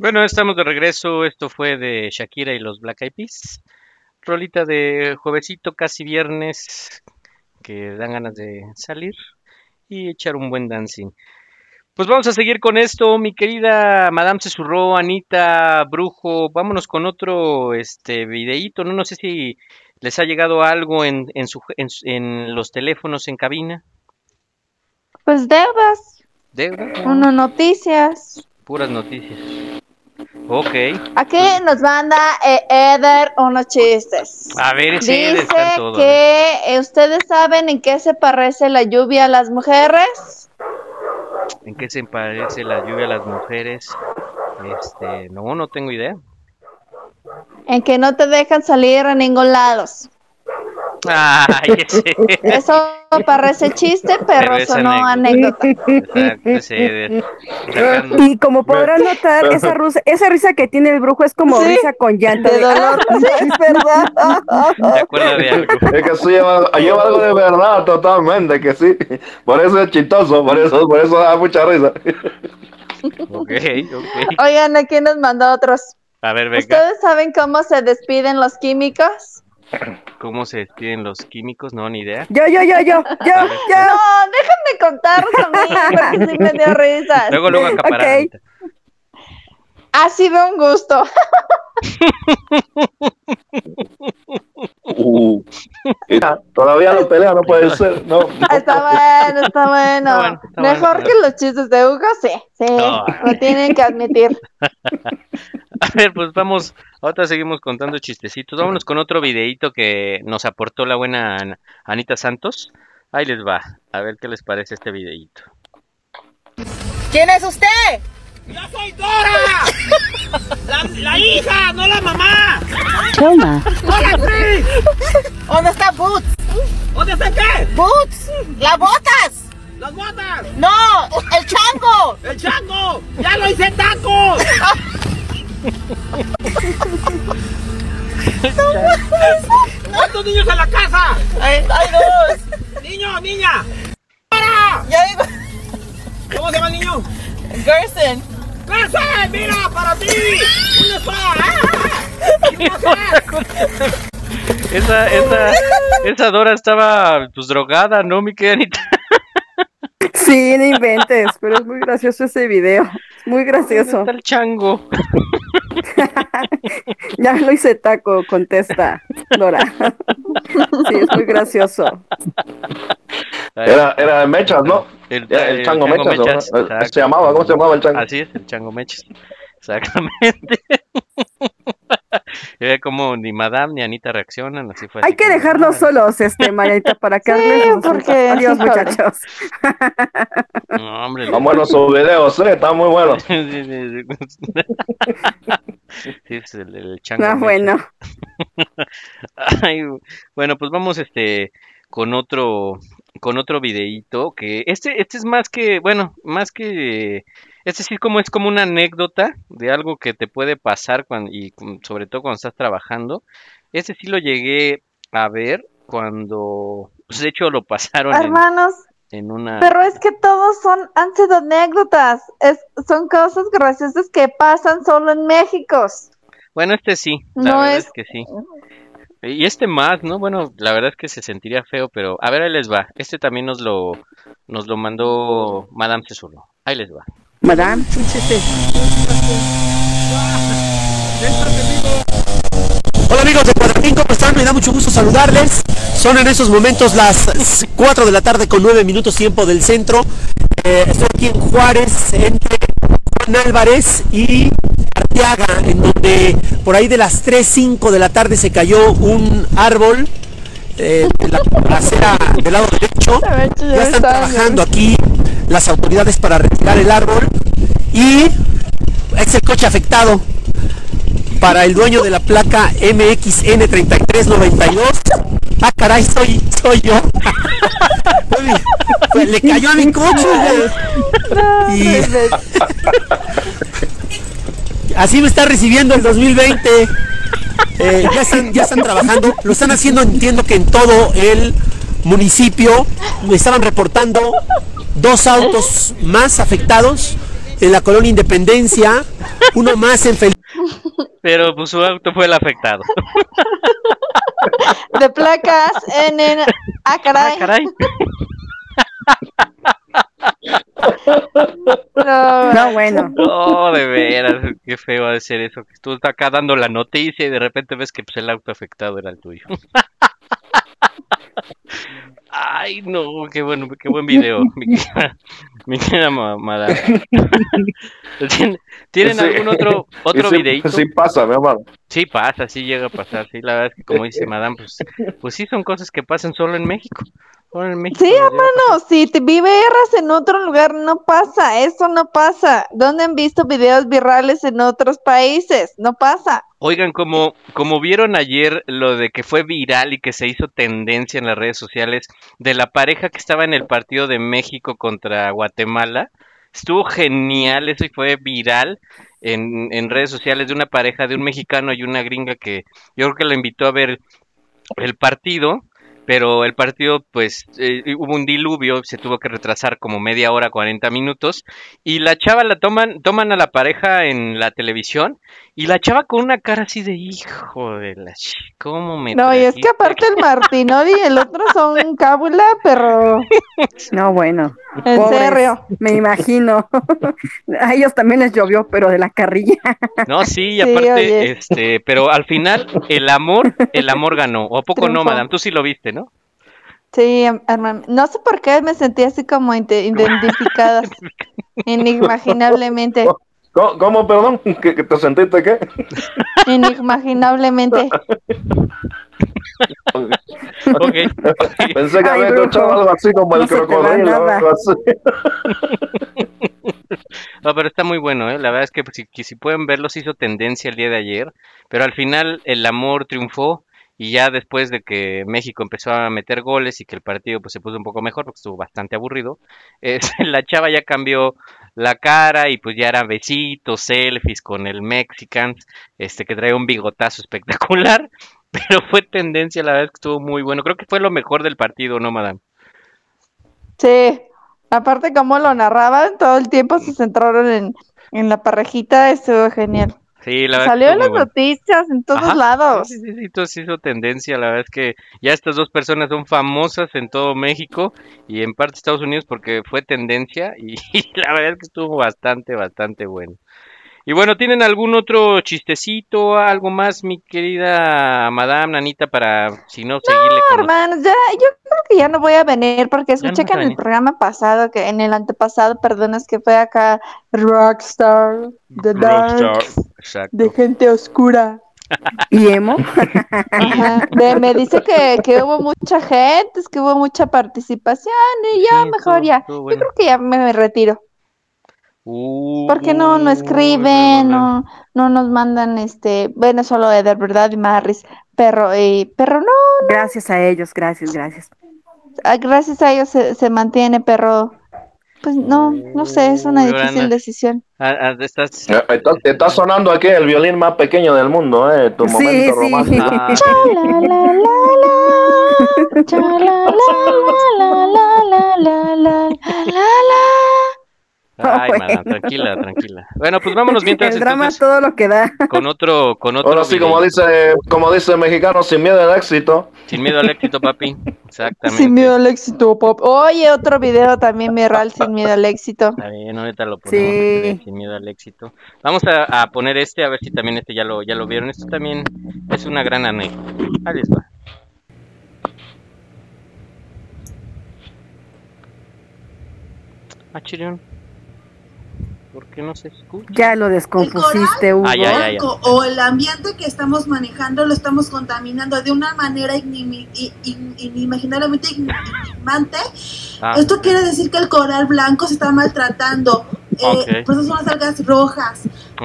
Bueno, estamos de regreso. Esto fue de Shakira y los Black Eyed Peas. Rolita de juevesito, casi viernes, que dan ganas de salir y echar un buen dancing. Pues vamos a seguir con esto, mi querida Madame Cesurró, Anita, Brujo. Vámonos con otro este videíto. No, no sé si les ha llegado algo en, en, su, en, los teléfonos en cabina. Pues deudas, Deuda, uno noticias. puras noticias. Ok. Aquí nos manda eh, Eder unos chistes. A ver, ese Dice Eder todo, que eh, ustedes saben en qué se parece la lluvia a las mujeres. ¿En qué se parece la lluvia a las mujeres? Este, no, no tengo idea. En que no te dejan salir a ningún lado. Ay, ese. Eso parece chiste, pero, Pero sonó anécdota. Y como podrán notar, esa, rus- esa risa que tiene el brujo es como Sí, risa con llanto. de dolor. es verdad. ¿Se acuerda de algo? Es que sí lleva, lleva algo de verdad, totalmente, que sí. Por eso es chistoso, por eso, por eso da mucha risa. Ok, ok. Oigan, aquí nos mandó otros. A ver, venga. ¿Ustedes saben cómo se despiden los químicos? ¿Cómo se despiden los químicos? No, ni idea. Yo, yo, yo, yo, yo, yo. No, déjenme contarlos a mí, porque sí me dio risa. Luego, luego acaparar. Ok. Ha sido un gusto. Uh, mira, todavía lo pelea, no puede ser. No, no. Está bueno, está bueno. Está bueno, está Mejor bueno. que los chistes de Hugo, sí. Sí, No. lo tienen que admitir. A ver, pues vamos. Ahora seguimos contando chistecitos. Vámonos con otro videíto que nos aportó la buena An- Anita Santos. Ahí les va. A ver qué les parece este videíto. ¿Quién es usted? ¡Yo soy Dora! La, la hija, no la mamá. Toma. ¡Hola, sí! ¿Dónde está Boots? ¿Dónde está qué? Boots. Las botas. ¡Las botas! No, el chango. ¡El chango! ¡Ya lo hice tacos! ¿Cuántos niños en la casa? Hay, hay dos. ¡Niño, niña! ¡Para! Ya digo, ¿Cómo se llama el niño? Gerson. ¡Gracias! ¡Mira, para ti! ¡Una espada! ¡Ah! Esa, esa, esa Dora estaba pues drogada, ¿no, mi querida? Sí, no inventes, pero es muy gracioso ese video. Es muy gracioso. Está el chango. Ya lo hice taco, contesta Dora. Sí, es muy gracioso. Era, era Mechas, ¿no? El, Era el chango Mechas, ¿o no? Mechas, Eh. Se llamaba, ¿cómo se llamaba el chango? Así es, el chango Mechas. Exactamente. Y ve como ni Madame ni Anita reaccionan, así fue. Hay así que como, dejarlos solos, este, Marianita, para que. Sí, porque Adiós, sí, muchachos. No, hombre, Están buenos sus videos, ¿eh? Están muy buenos. Sí, sí, sí. Sí, es el, el chango Ah, bueno. Ay, bueno, pues vamos este con otro con otro videíto que este este es más que, bueno, más que este sí como es como una anécdota de algo que te puede pasar cuando y sobre todo cuando estás trabajando. Este sí lo llegué a ver cuando pues de hecho lo pasaron Hermanos, en una pero es que todos son, han sido anécdotas. Es, son cosas graciosas que pasan solo en México. Bueno, este sí, la No verdad es- es que sí. Y este más, ¿no? Bueno, la verdad es que se sentiría feo, pero a ver, ahí les va. Este también nos lo, nos lo mandó Madame Cesurro. Ahí les va. Madame, fíjese. Hola amigos de Cuadratín, ¿cómo están? Me da mucho gusto saludarles. Son en esos momentos las 4 de la tarde con 9 minutos tiempo del centro. Eh, estoy aquí en Juárez entre Juan Álvarez y Arteaga, en donde por ahí de las 3, 5 de la tarde se cayó un árbol eh, de la acera del lado derecho. Ya están trabajando aquí las autoridades para retirar el árbol y es el coche afectado para el dueño de la placa MXN3392. Ah, caray, soy, soy yo. Le cayó a mi coche. güey. Y así me está recibiendo el 2020. Eh, ya, están, ya están trabajando, lo están haciendo, entiendo que en todo el municipio me estaban reportando dos autos más afectados en la colonia Independencia, uno más en Fel Pero pues su auto fue el afectado. De placas en el... Ah, caray. No, No, bueno. No, de veras, qué feo ha de ser eso. Que tú estás acá dando la noticia y de repente ves que pues, el auto afectado era el tuyo. Ay, no, qué bueno, qué buen video. Mi querida, mi querida ma- madame. ¿Tienen, tienen Ese- algún otro otro ese- videíto? Sí pasa, mi hermano. Sí pasa, sí llega a pasar, sí, la verdad es que como dice Madame, pues, pues sí son cosas que pasan solo en México. Solo en México Sí, hermano, si te viveras en otro lugar, no pasa, eso no pasa. ¿Dónde han visto videos virales en otros países? No pasa. Oigan, como, como vieron ayer lo de que fue viral y que se hizo tendencia en las redes sociales de la pareja que estaba en el partido de México contra Guatemala, estuvo genial eso y fue viral en, en redes sociales de una pareja de un mexicano y una gringa que yo creo que la invitó a ver el partido, pero el partido pues eh, hubo un diluvio, se tuvo que retrasar como media hora, 40 minutos y la chava la toman, toman a la pareja en la televisión y la chava con una cara así de hijo de la ch... ¿Cómo me No, y es que aparte el Martinoli y el otro son cábula, pero No, bueno. En Pobres, serio. Me imagino. A ellos también les llovió, pero de la carrilla. No, sí, y aparte, este, pero al final el amor, el amor ganó. ¿O a poco no, madame? Tú sí lo viste, ¿no? sí, hermano. No sé por qué me sentí así como identificada, inimaginablemente, ¿Cómo, cómo, perdón? ¿Que, que te sentiste qué? inimaginablemente. Ok. Pensé que Ay, había escuchado algo así como No el crocodilo. nada. algo así. No, pero está muy bueno, ¿eh? La verdad es que, pues, si, que si pueden verlo, se hizo tendencia el día de ayer, pero al final el amor triunfó y ya después de que México empezó a meter goles y que el partido pues se puso un poco mejor porque estuvo bastante aburrido, eh, la chava ya cambió la cara y pues ya eran besitos, selfies con el Mexican, este que trae un bigotazo espectacular, pero fue tendencia, la verdad que estuvo muy bueno. Creo que fue lo mejor del partido, ¿no, madame? Sí, aparte como lo narraban, todo el tiempo se centraron en, en la parejita, estuvo genial. Sí, la verdad Salió en las bueno. noticias, en todos Ajá, lados. Sí, sí, sí, entonces hizo tendencia, la verdad es que ya estas dos personas son famosas en todo México y en parte Estados Unidos porque fue tendencia y, la verdad es que estuvo bastante, bastante bueno. Y bueno, ¿tienen algún otro chistecito, algo más, mi querida Madame Nanita, para si no seguirle con los- Hermanos, ya, yo creo que ya no voy a venir porque no escuché que en el programa pasado, que en el antepasado, perdón, es que fue acá Rockstar, The Dark, Rockstar, de gente oscura. ¿Y emo? Ajá, de- me dice que, que hubo mucha gente, es que hubo mucha participación y ya Sí, mejor ya. Yo creo que ya me retiro. Uh, Porque no, no escriben, no, no nos mandan este, bueno, solo Eder, ¿verdad? Y Marris, perro, y perro no, Gracias a ellos, gracias, gracias. ah, gracias a ellos se, se mantiene, pero pues no, no sé, es una Uy, difícil Ana. decisión. Ah, ah, estás... Eh, Está, está sonando aquí el violín más pequeño del mundo, ¿eh? Tu Sí, momento sí. romántico. Ah, Ah, ah, Ay, mana, tranquila, tranquila. Bueno, pues vámonos mientras. El drama entonces, todo lo que da. Con otro, con otro. Ahora sí, como dice, como dice el mexicano, sin miedo al éxito. Sin miedo al éxito, papi. Exactamente. Sin miedo al éxito, papi. Oye, otro video también me sin miedo al éxito. Está bien, ahorita lo ponemos. Sí. Este, sin miedo al éxito. Vamos a, poner este, a ver si también este ya lo, ya lo vieron. Esto también es una gran anécdota. Ahí les va. Ah. ¿Por qué no se escucha? Ya lo descompusiste, Hugo. Ya. o, el ambiente que estamos manejando lo estamos contaminando de una manera inimaginablemente ignorante. Ah. Esto quiere decir que el coral blanco se está maltratando. Eh, Ok. Por eso son las algas rojas.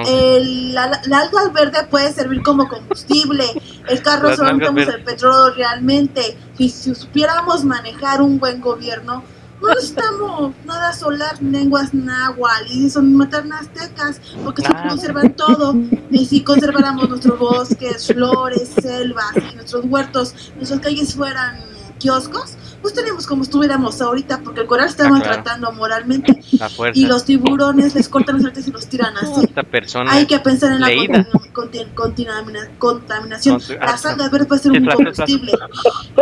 El- la, la alga verde puede servir como combustible. El carro solo el petróleo realmente. Si supiéramos manejar un buen gobierno, no necesitamos nada solar, lenguas náhuatl y son maternas aztecas, porque Nada. conservan todo. Y si conserváramos nuestros bosques, flores, selvas y nuestros huertos, nuestras calles fueran kioscos, pues tenemos como estuviéramos ahorita, porque el coral está Ah, claro. maltratando moralmente. A fuerza. Y los tiburones les cortan los artes y los tiran así. Esta persona. Hay que pensar en la leída. conti- conti- contamina- contaminación. Conti- Las ah, algas verdes pueden ser un claro, combustible.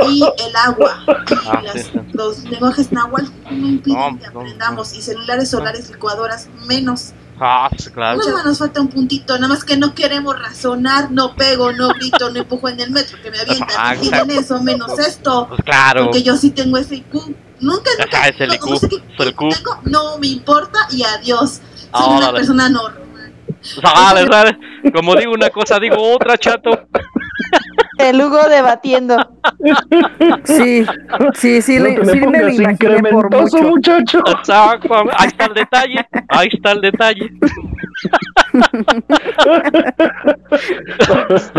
Y el agua. Ah, Y las- sí, los lenguajes náhuatl no impiden No, que no, aprendamos. Y celulares solares, licuadoras, menos. Ah, pues, claro. Nada más nos falta un puntito. Nada más que no queremos razonar. No pego, no grito, no empujo en el metro. Que me avientan. Ah, Piden eso, menos esto. Pues claro. Porque yo sí tengo ese IQ. Nunca, nunca. Ajá, es el IQ. no sé qué Es el IQ. tengo, no me importa y adiós. Soy Ah, una persona normal. Sale, sale. Como digo una cosa, digo otra, chato. El Hugo debatiendo. Sí, sí, sí, le- sí me lo imaginé por mucho. muchacho. Exacto. Ahí está el detalle. Ahí está el detalle. Es-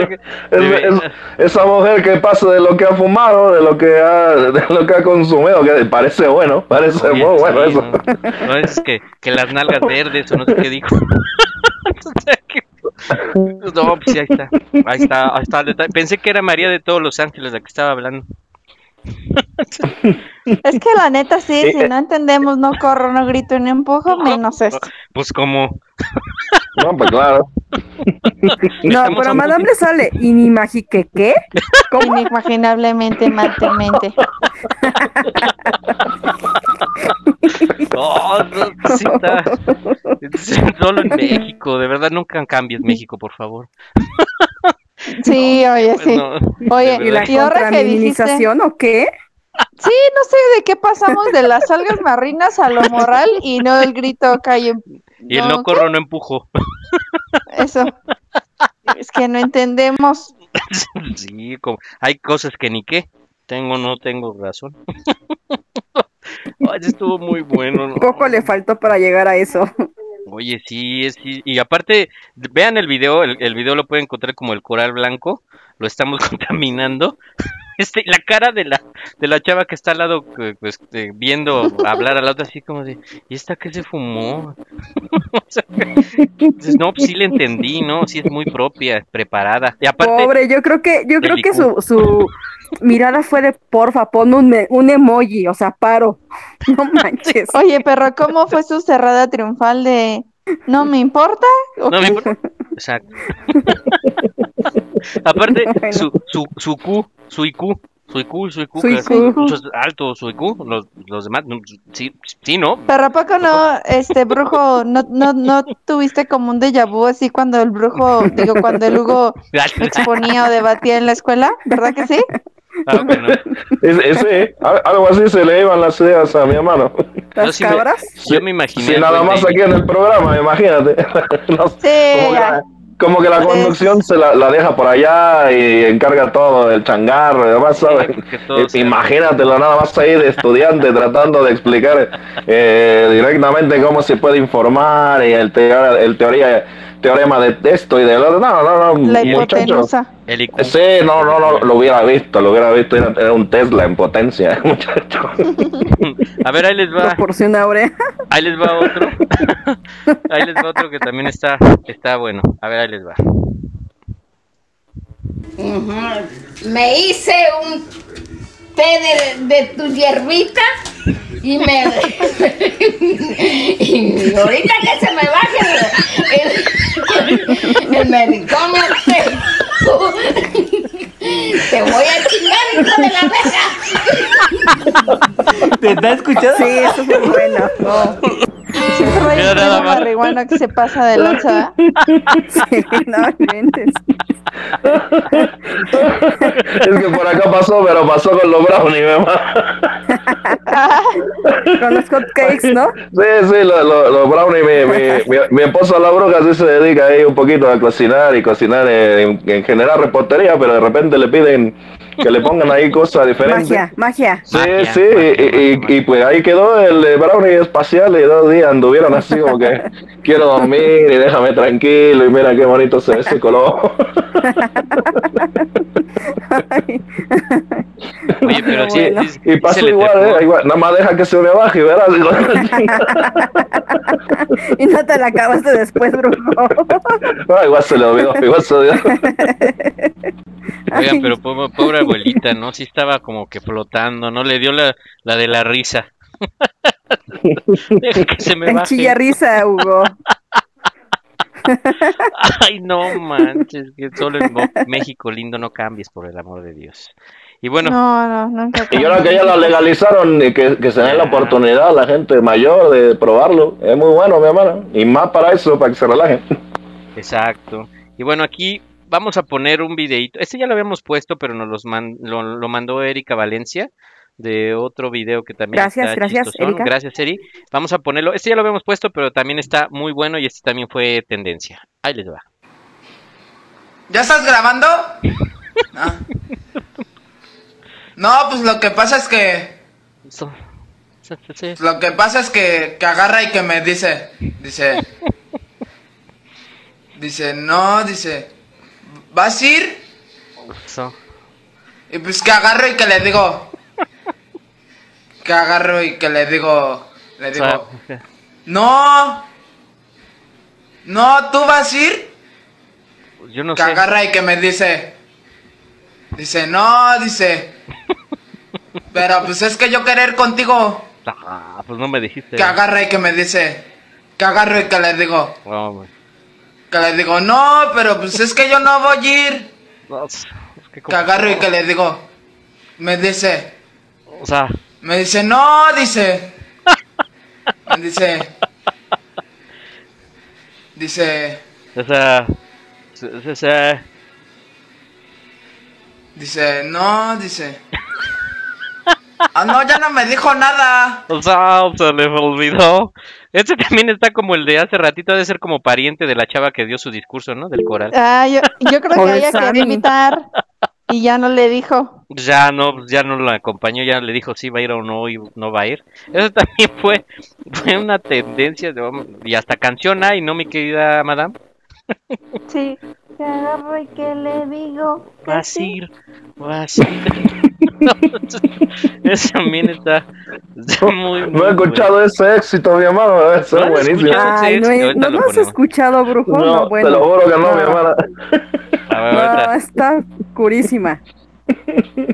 es- esa mujer que pasa de lo que ha fumado, de lo que ha, de lo que ha consumido, que parece bueno, parece Oye, muy bueno sí, eso. No, No es que, que las nalgas verdes o no sé qué dijo. No, pues sí, ahí está. Ahí está, ahí está el detalle. Pensé que era María de todos los ángeles la que estaba hablando. Es que la neta sí, si no entendemos, no corro, no grito ni empujo, menos esto. Pues como. No, pues claro. No, pero a Madame le sale inimagi que qué? Inimaginablemente, mentalmente. No, no, sí está. Sí, Solo en México, de verdad nunca cambies México, por favor. Sí, oye, sí. No, Oye, y dijiste... ¿Contraminimización o qué? Sí, no sé de qué pasamos de las algas marinas a lo moral y no el grito calle. Y el no corro, no empujo. Eso. Es que no entendemos. Sí, como, hay cosas que ni qué. Tengo, no tengo razón. Ay, estuvo muy bueno. ¿no? Poco le faltó para llegar a eso. Oye, sí, sí. Y aparte, vean el video, el, el video lo pueden encontrar como el coral blanco, lo estamos contaminando. Este, la cara de la, de la chava que está al lado, pues, eh, viendo hablar al lado así como de, ¿y esta qué se fumó? O sea, dices, no, pues sí le entendí, ¿no? Sí es muy propia, preparada. Y aparte, Pobre, yo creo que, yo creo que su, su mirada fue de porfa, pon un, un emoji, o sea, paro. No manches. Oye, pero ¿cómo fue su cerrada triunfal de no me importa? ¿O No me importa. Exacto. Aparte, su, su, su Q, su IQ, su IQ, su IQ, Su que IQ. mucho- alto, su IQ, los, los demás, no, sí, sí, ¿no? Pero ¿a poco no, este brujo, no, no, no tuviste como un déjà vu así cuando el brujo, digo, cuando el Hugo exponía o debatía en la escuela? ¿Verdad que sí? Ese, ese, al- algo así se le iban las ideas a mi hermano. Yo sí me- yo me imaginé. Si al nada más aquí en el programa, imagínate. No Sí, como, que ya. la, como que la conducción se la, la deja por allá y encarga todo el changarro y demás, ¿sabes? Eh, sea- Imagínatelo nada más ahí de estudiante tratando de explicar eh, directamente cómo se puede informar y el, teo- el teoría teorema de esto y de lo otro. No, no, no, La muchacho. hipotenusa. Sí, no, no, no, lo hubiera visto, lo hubiera visto. Era, era un Tesla en potencia, muchacho. A ver, ahí les va. Proporción áurea. Ahí les va otro. ahí les va otro que también está, está bueno. A ver, ahí les va. Me hice un té de, de tu hierbita y me. y ahorita que se me baje el, el, el medicamento, te voy a chingar, hijo de la verga. ¿Te está escuchando? Sí, eso es muy bueno. No. Siempre hay Mira un nada primo más. marihuana que se pasa de lanza. Sí, no inventes. es que por acá pasó, pero pasó con los brownies, mi mamá. Con los hotcakes, ¿no? Sí, sí, los lo, los brownies, mi, mi, mi, mi esposa la bruja sí se dedica ahí un poquito a cocinar y cocinar en, en general repostería, pero de repente le piden que le pongan ahí cosas diferentes. Magia, magia. Sí, sí, y, y- y, pues ahí quedó el eh, brownie espacial y dos días anduvieron así como que quiero dormir y déjame tranquilo y mira qué bonito se ve ese color. Oye, pero sí, Bueno. Y sí pasó igual, eh, igual, nada más deja que se me baje y verás. Y no te la acabaste después, brujo. Ah, igual se le olvidó, igual se le olvidó. Oigan, pero pobre, pobre abuelita, ¿no? Sí estaba como que flotando, ¿no? Le dio la, la de la risa. Deja que se me En baje. chilla risa, Hugo. Ay, no manches, que solo en México lindo no cambies, por el amor de Dios. Y bueno, No, no, nunca. Y ahora que ya la legalizaron y que, que se den la oportunidad a la gente mayor de probarlo, es muy bueno, mi hermano. Y más para eso, para que se relajen. exacto. Y bueno, aquí vamos a poner un videito. Este ya lo habíamos puesto, pero nos los man- lo, lo mandó Erika Valencia de otro video que también Gracias, está gracias, chistosón. Erika. Gracias, Eri. Vamos a ponerlo. Este ya lo habíamos puesto, pero también está muy bueno y este también fue tendencia. Ahí les va. ¿Ya estás grabando? No. No, pues lo que pasa es que. Lo que pasa es que, que agarra y que me dice. Dice. Dice, no, dice. ¿Vas a ir? Eso. Y pues que agarro y que le digo. Que agarro y que le digo. Le digo. No. No, ¿tú vas a ir? yo no que sé. agarra y que me dice. Dice, no, dice. Pero pues es que yo querer contigo. Ah, pues no me dijiste. Que agarra y que me dice. Que agarro y que le digo. No. Que le digo, no, pero pues es que yo no voy a ir. No, es que Que agarro y que le digo. Me dice. O sea, Me dice, no, dice. Me dice. Dice. o sea, Dice, no, dice. Ah, no, ya no me dijo nada. o sea, se le olvidó. Este también está como el de hace ratito, ha de ser como pariente de la chava que dio su discurso, ¿no? Del coral. Ah, yo, yo creo que ella quería invitar y ya no le dijo. Ya no, ya no la acompañó, ya le dijo si va a ir o no, y no va a ir. Eso también fue, fue una tendencia, de, y hasta canción hay, ¿no, mi querida madame? Sí. Que agarro y que le digo. Vas a ir, vas a ir. Eso también está, está muy, muy No he escuchado ese éxito, mi hermano. Eso ¿No es buenísimo. Ay, no, he- ¿no lo has ponemos. escuchado, brujo? No, No, bueno. te lo juro que no, mi hermana. A ver, ahorita- está curísima.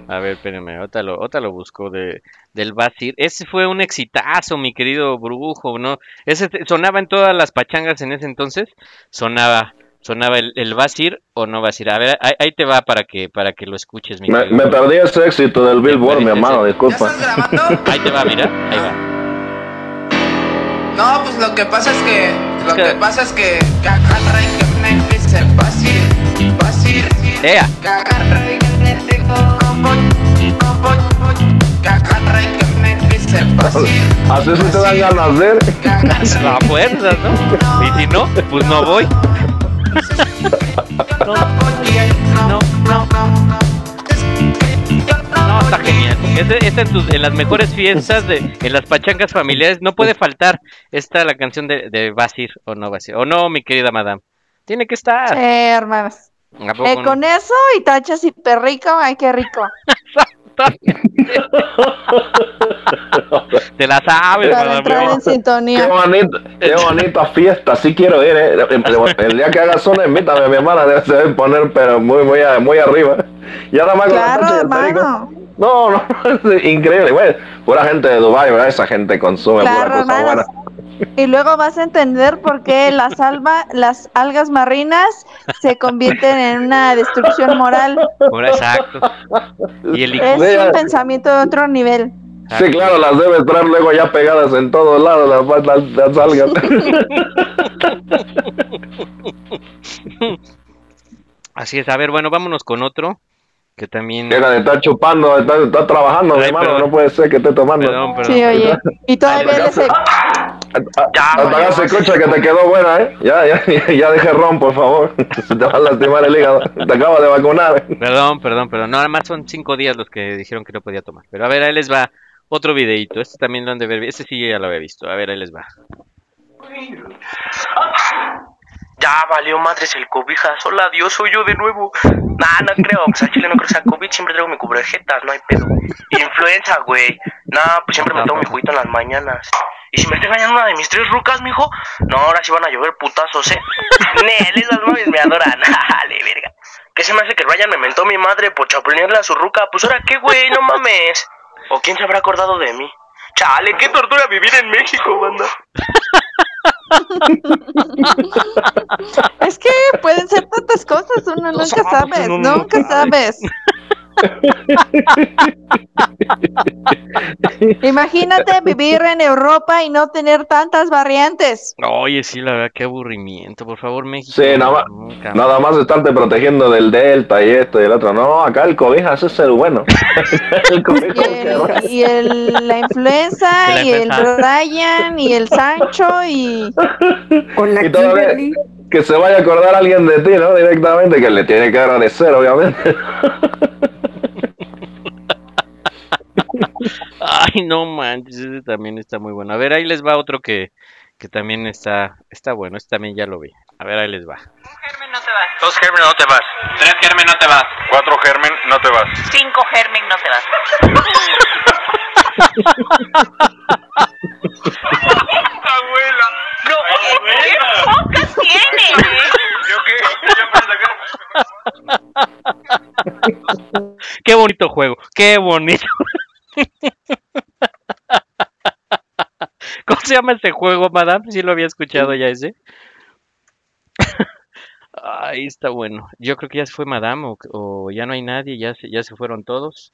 A ver, espérenme, ahorita lo, ahorita lo busco de, del Basir. Ese fue un exitazo, mi querido brujo, ¿no? Ese sonaba en todas las pachangas en ese entonces. Sonaba, sonaba el, el Basir o no Basir. A ver, ahí, ahí te va para que, para que lo escuches, mi Me, me perdí ese éxito del Billboard, mi hermano, disculpa. Ahí te va, mira, ahí va. No, pues lo que pasa es que. Lo que- que pasa es que. Me vas a ir, vas a ir. ¡Ea! Y que me voy, voy. Que me vas a ir. Así sí te dan ganas de ir. A fuerzas, ¿no? Y si no, pues no voy. No, no, no. No, está genial. Este, este en, tus- en las mejores fiestas, de, en las pachangas familiares, no puede faltar esta la canción de, de Basir o no Basir. O no, mi querida madame. Tiene que estar. Eh, hermanos. ¿A poco Eh, no? con eso y tachas y perrico, ay, qué rico. Te la sabes, Para entrar en sintonía. Qué bonita, qué bonita fiesta, sí quiero ir, eh. El, día que haga zona, invítame, mi hermana, debe- se debe poner, pero muy, muy, a- muy arriba. Y nada más con la Claro, hermano. No, no, es increíble, güey. Pura gente de Dubai, ¿verdad? Esa gente consume Claro, pura cosa buena. Y luego vas a entender por qué las, alba, las algas marinas se convierten en una destrucción moral. Exacto. Y el Es Sí, un pensamiento de otro nivel. Sí, claro, las debes traer luego ya pegadas en todos lados, las, las, las algas. Así es, a ver, bueno, vámonos con otro que también. De estar chupando, está, está trabajando, mi hermano, perdón. no puede ser que esté tomando. Perdón, perdón. Sí, oye. Y todavía se escucha que te quedó buena, ¿eh? Ya, ya, ya, ya deje ron, por favor. Te va a lastimar el hígado. Te acabo de vacunar. Perdón, perdón, perdón. No, nada más son cinco días los que dijeron que no podía tomar. Pero a ver, ahí les va otro videito. Este también lo han de ver. Este sí ya lo había visto. A ver, ahí les va. Ya valió madres el cobijas. Hola, Dios, soy yo de nuevo. Nah, no creo. Pues al chile no creo que sea COVID. Siempre traigo mi cubrejetas, no hay pedo. Influenza, güey. Nah, pues siempre me tomo mi juguito en las mañanas. Y si me está engañando una de mis tres rucas, mijo. No, ahora sí van a llover putazos, eh. Nel, esas mames me adoran. Dale, verga. ¿Qué se me hace que Ryan me mentó mi madre por chapulinearle a su ruca? Pues ahora qué, güey, no mames. ¿O quién se habrá acordado de mí? Chale, qué tortura vivir en México, banda. Es que pueden ser tantas cosas, uno nunca sabes, nunca sabes. Imagínate vivir en Europa y no tener tantas variantes. Oye, sí, la verdad, qué aburrimiento. Por favor, México. Sí, nada más, nunca nada más estarte protegiendo del Delta y esto y el otro. No, acá el cobijas es el bueno. el es el. Y el, la influenza, La y el. Ryan, y el Sancho, y... Con la Y todavía que se vaya a acordar alguien de ti, ¿no? Directamente, que le tiene que agradecer, obviamente. Ay, no manches, ese también está muy bueno. A ver, ahí les va otro que, que también está, está bueno. Este también ya lo vi. A ver, ahí les va. Dos germen no te vas. Tres germen no te vas. Cuatro germen no te vas. Cinco germen no te vas. Abuela. No, ¿qué pocas tiene? ¿Yo qué? Qué bonito juego, qué bonito. ¿Cómo se llama este juego, madame? Sí lo había escuchado ya ese. Ahí está bueno. Yo creo que ya se fue madame o, o ya no hay nadie, ya se, ya se fueron todos.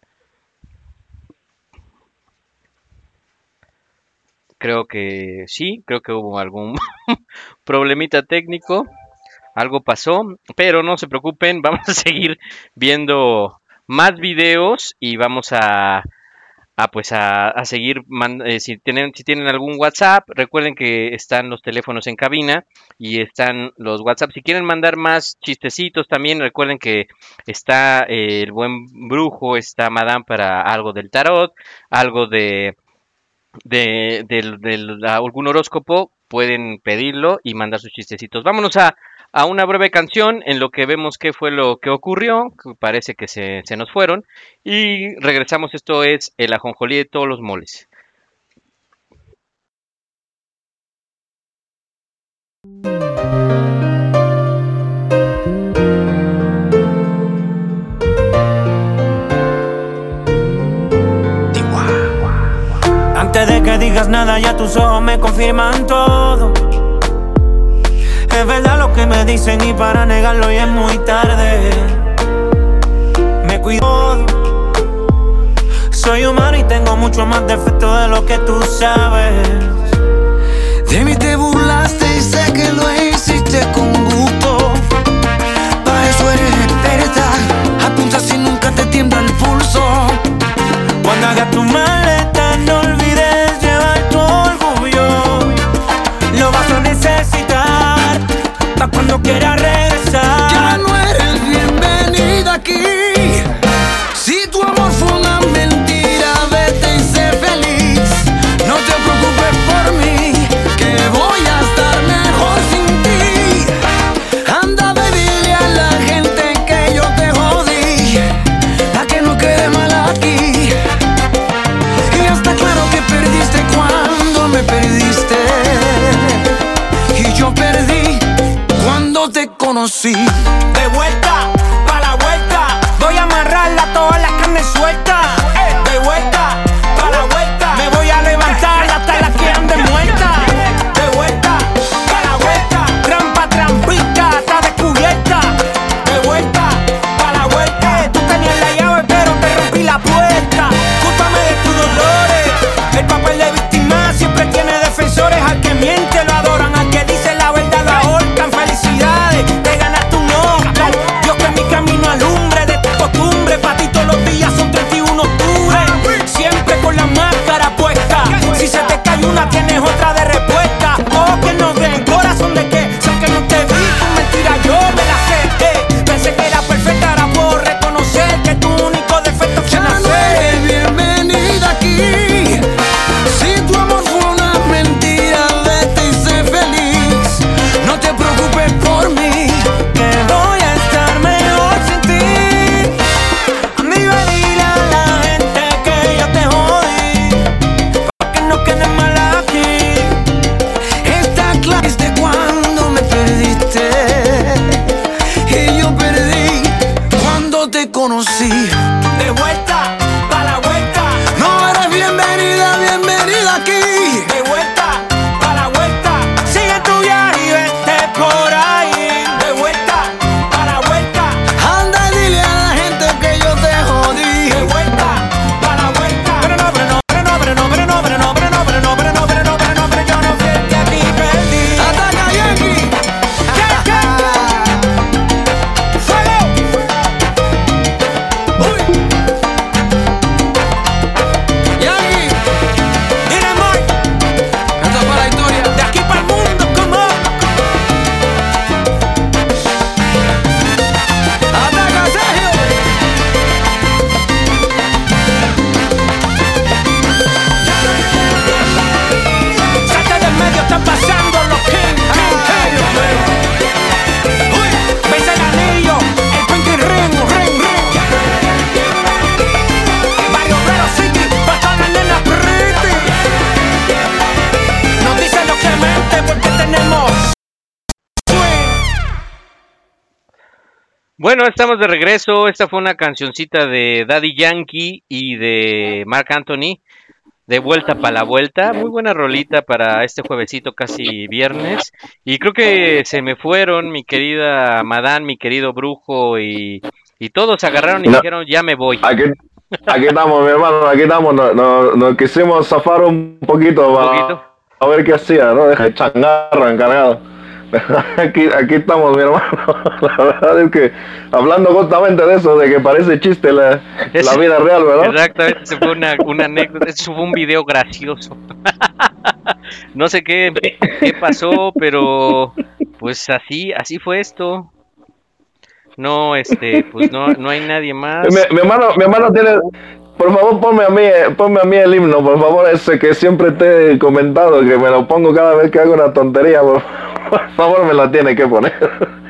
Creo que sí, creo que hubo algún problemita técnico. Algo pasó, pero no se preocupen, vamos a seguir viendo más videos y vamos a, a pues a, seguir eh, si tienen si tienen algún WhatsApp, recuerden que están los teléfonos en cabina y están los WhatsApp. Si quieren mandar más chistecitos también, recuerden que está el buen brujo, está Madame para algo del tarot, algo de de, algún horóscopo, pueden pedirlo y mandar sus chistecitos. Vámonos a, a una breve canción en lo que vemos qué fue lo que ocurrió, parece que se, se nos fueron, y regresamos. Esto es el ajonjolí de todos los moles. Antes de que digas nada, ya tus ojos me confirman todo. Es verdad lo que me dicen y para negarlo ya es muy tarde. Me cuido. Soy humano y tengo mucho más defectos de lo que tú sabes. De mí te burlaste y sé que lo hiciste con gusto. Para eso eres experta. Apunta si nunca te tiembla el pulso. Cuando hagas tu maleta, quieras regresar. Ya no eres bienvenida aquí. Conocí. Bueno, estamos de regreso. Esta fue una cancioncita de Daddy Yankee y de Mark Anthony. De vuelta para la vuelta. Muy buena rolita para este juevesito, casi viernes. Y creo que se me fueron mi querida Madame, mi querido brujo y, y todos se agarraron y No. dijeron, ya me voy. Aquí, aquí estamos, mi hermano, aquí estamos. Nos, nos- nos quisimos zafar un poquito para a ver qué hacía, ¿no? Deja el changarro encargado. Aquí, aquí estamos, mi hermano. La verdad es que hablando justamente de eso, de que parece chiste la, la vida real, ¿verdad? Exactamente, ese fue una, una anécdota, eso fue un video gracioso. no sé qué, qué pasó, pero pues así, así fue esto. No, este, pues no, no hay nadie más. Mi, mi hermano, mi hermano tiene. Por favor, ponme a mí, eh, ponme a mí el himno, por favor, ese que siempre te he comentado, que me lo pongo cada vez que hago una tontería, por, por favor, me lo tiene que poner.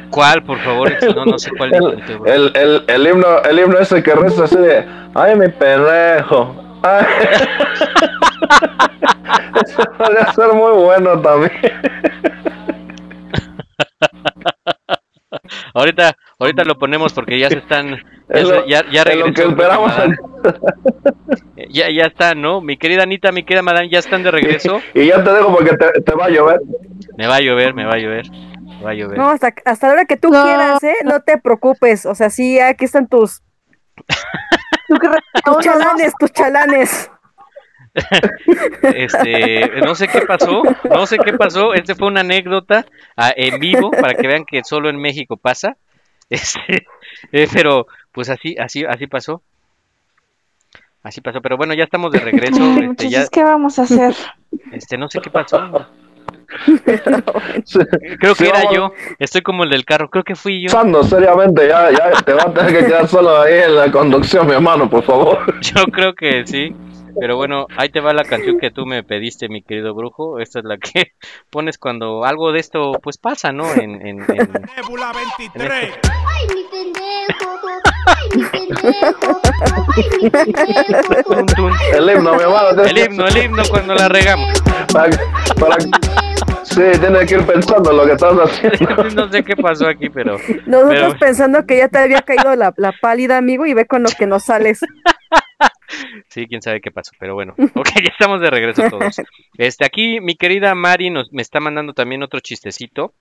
¿Cuál, por favor? No, no sé cuál bro. El, el, el himno, el himno ese que reza así de, ay mi pendejo. Ay. Eso podría ser muy bueno también. Ahorita, ahorita lo ponemos porque ya se están, ya, Es lo- ya, ya lo que esperamos. Ya, ya están, ¿no? Mi querida Anita, mi querida Madame, ya están de regreso. Y ya te dejo porque te, te va a llover. Me va a llover, me va a llover, me va a llover. No, hasta, hasta la hora que tú quieras, ¿eh? No te preocupes. O sea, sí, aquí están tus. tus chalanes, tus chalanes. Este, no sé qué pasó, no sé qué pasó. Este fue una anécdota ah, en vivo para que vean que solo en México pasa. Este, eh, pero pues así, así, así pasó. Así pasó, pero bueno, ya estamos de regreso. Ay, Este, ya, ¿qué vamos a hacer? este, no sé qué pasó. Creo que Sí, era vamos. yo. Estoy como el del carro. Creo que fui yo. Pensando seriamente, ya, ya te vas a tener que quedar solo ahí en la conducción, mi hermano, por favor. Yo creo que sí. Pero bueno, ahí te va la canción que tú me pediste, mi querido brujo. Esta es la que pones cuando algo de esto pues pasa, ¿no? En, en, en- Nebula 23. Ay, mi pendejo. Ay, mi pendejo. Ay, mi pendejo. El himno, mi hermano. El himno, el himno cuando la regamos. Para, para, Sí, tienes que ir pensando en lo que estás haciendo. no sé qué pasó aquí, pero. Nosotros pero- pensando que ya te había caído la, la pálida, amigo, y ve con lo que nos sales. Sí, quién sabe qué pasó, pero bueno. Ok, ya estamos de regreso todos. Este, aquí mi querida Mari nos, me está mandando también otro chistecito.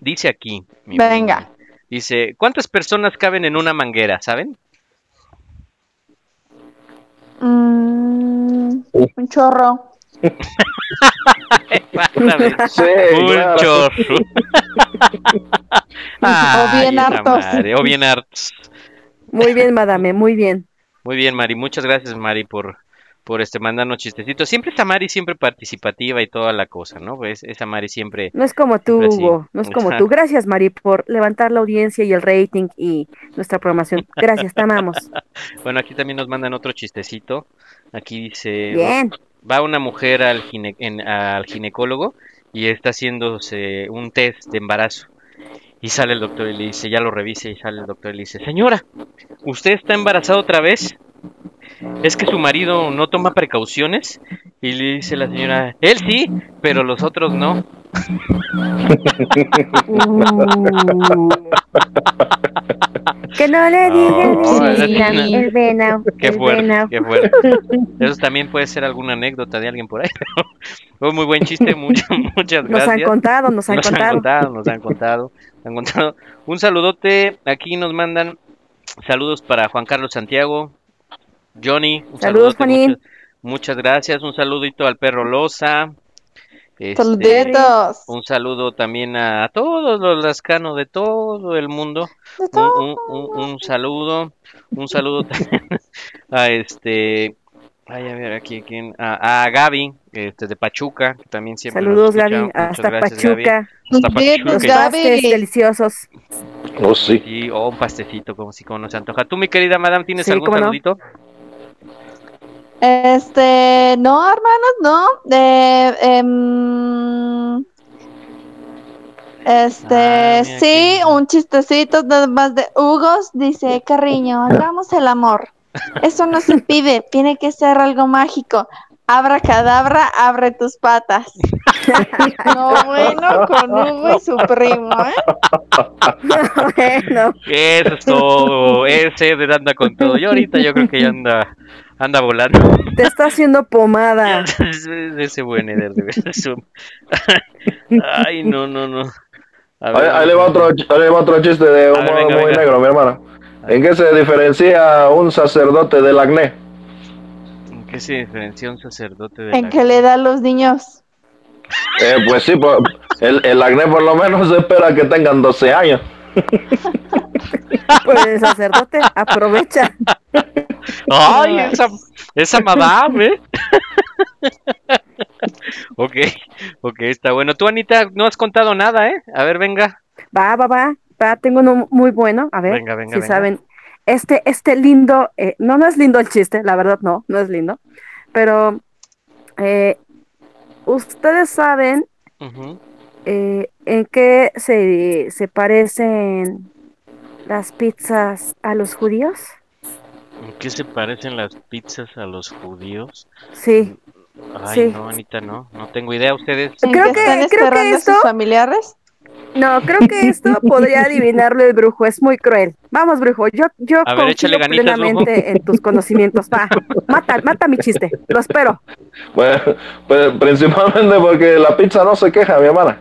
Dice aquí. mi- Venga. Dice, ¿cuántas personas caben en una manguera, saben? Mm, un chorro. Sí, Un claro. chorro. O bien hartos. madre, O bien hartos. Muy bien, madame, muy bien. Muy bien, Mari. Muchas gracias, Mari, por, por este mandarnos chistecitos. Siempre está Mari, siempre participativa y toda la cosa, ¿no? Pues esa Mari siempre. No es como tú. Hugo, no es como tú. Gracias, Mari, por levantar la audiencia y el rating y nuestra programación. Gracias, te amamos. Bueno, aquí también nos mandan otro chistecito. Aquí dice, Bien. va una mujer al, gine- en- al ginecólogo y está haciéndose un test de embarazo. Y sale el doctor y le dice, ya lo revise, y sale el doctor y le dice, señora, ¿usted está embarazada otra vez? ¿Es que su marido no toma precauciones? Y le dice la señora, él sí, pero los otros no. Que no le digan Oh, venao, tiene- el venao, Qué fuerte, venao. qué fuerte. Eso también puede ser alguna anécdota de alguien por ahí. Fue muy buen chiste, muchas, muchas Nos han gracias. contado, nos han nos contado. han contado, nos han contado, nos han contado. Un saludote, aquí nos mandan saludos para Juan Carlos Santiago, Johnny, un Juanín. Muchas, muchas gracias, un saludito al perro Loza. este, Saluditos. Un saludo también a, todos los lascanos de todo el mundo. Un, todo. un- un- un saludo, un saludo también a este, ay, a ver aquí quién, a, a Gaby, este de Pachuca, que también siempre Saludos. Gaby, Muchas hasta gracias, Gaby. Pachuca. Hasta Saluditos, Pachuca. Gaby. Pastes deliciosos. Oh, sí. Sí, o un pastecito, como si como nos antoja. Tú, mi querida madame, ¿tienes Sí, algún no. Este, no, hermanos, no. Eh, este, Ah, sí, un chistecito nada más de Hugos. Dice, cariño, hagamos el amor. Eso no se pide, tiene que ser algo mágico. Abra cadabra, abre tus patas. No, bueno, con Hugo y su primo, ¿eh? bueno, Eso es todo. Ese de anda con todo. Y ahorita yo creo que ya anda, anda volando. te está haciendo pomada. Ese buen Eder, de veras. Ay, no, no, no. A Ahí, ver, ahí le va otro, ahí le va otro chiste de venga, muy venga. negro, mi hermano. ¿En qué se diferencia un sacerdote del acné? ¿En qué se diferencia un sacerdote de En la... que le da a los niños. Eh, pues sí, pues, el, el acné por lo menos se espera que tengan 12 años. Pues el sacerdote aprovecha. Ay, esa, esa madame, ¿eh? ok, ok, está bueno. Tú, Anita, no has contado nada, ¿eh? A ver, venga. Va, va, va, va, tengo uno muy bueno. A ver, Venga, venga, si venga. saben. Este, este lindo, eh, no, no es lindo el chiste, la verdad no, no es lindo. Pero, eh, ustedes saben eh, en qué se, se parecen las pizzas a los judíos. ¿En qué se parecen las pizzas a los judíos? Sí, Ay, Sí. no, Anita, no. No tengo idea. ¿Ustedes? ¿En Creo que están creo que a sus familiares? no, creo que esto podría adivinarlo el brujo, es muy cruel. Vamos, brujo, yo, yo A ver, confío ganitas, plenamente en tus conocimientos. Va, mata, mata mi chiste, lo espero. Pues, pues, principalmente porque la pizza no se queja, mi hermana.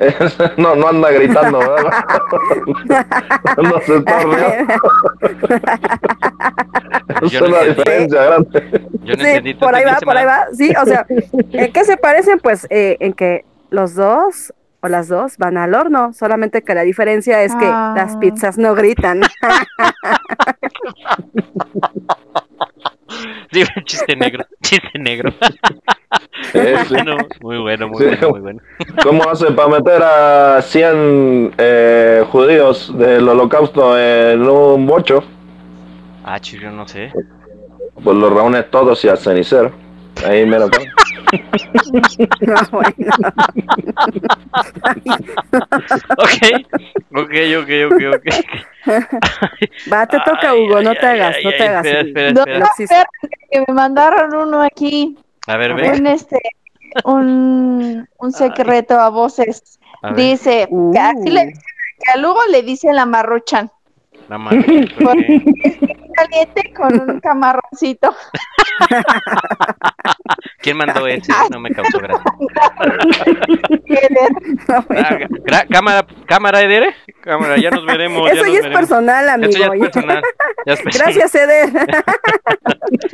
No, no anda gritando, ¿verdad? no se está riendo. Es Yo no una entendí. diferencia grande. Yo no Sí, entendí. ¿Tú por ahí va, por ahí va. Sí, o sea, ¿en qué se parecen? Pues eh, en que los dos o las dos van al horno, solamente que la diferencia es que Ah. las pizzas no gritan. Sí, chiste negro. Chiste negro. Eh, sí. Bueno, muy bueno, muy Sí. bueno, muy bueno. ¿Cómo hace para meter a 100 eh, judíos del holocausto en un bocho? Ah, chido, yo no sé. Pues los reúnes todos y al cenicero. Ahí me lo bueno. Ok, ok, ok, ok, ok. Va, te toca, Hugo, no te hagas, no te hagas. Espera, espera, No, espera. No espera, que me mandaron uno aquí. A ver, A ve. Un este, un, un secreto a voces. A. Dice que, así le, que a Lugo le dicen la marruchan. La ¿por Caliente con un camarroncito. ¿Quién mandó ese? No me causó gracia. Ah, gra- cámara, cámara, Eder. Cámara, ya nos veremos. Eso ya es veremos. personal, amigo. Eso ya es personal. ya es personal. Gracias, Eder.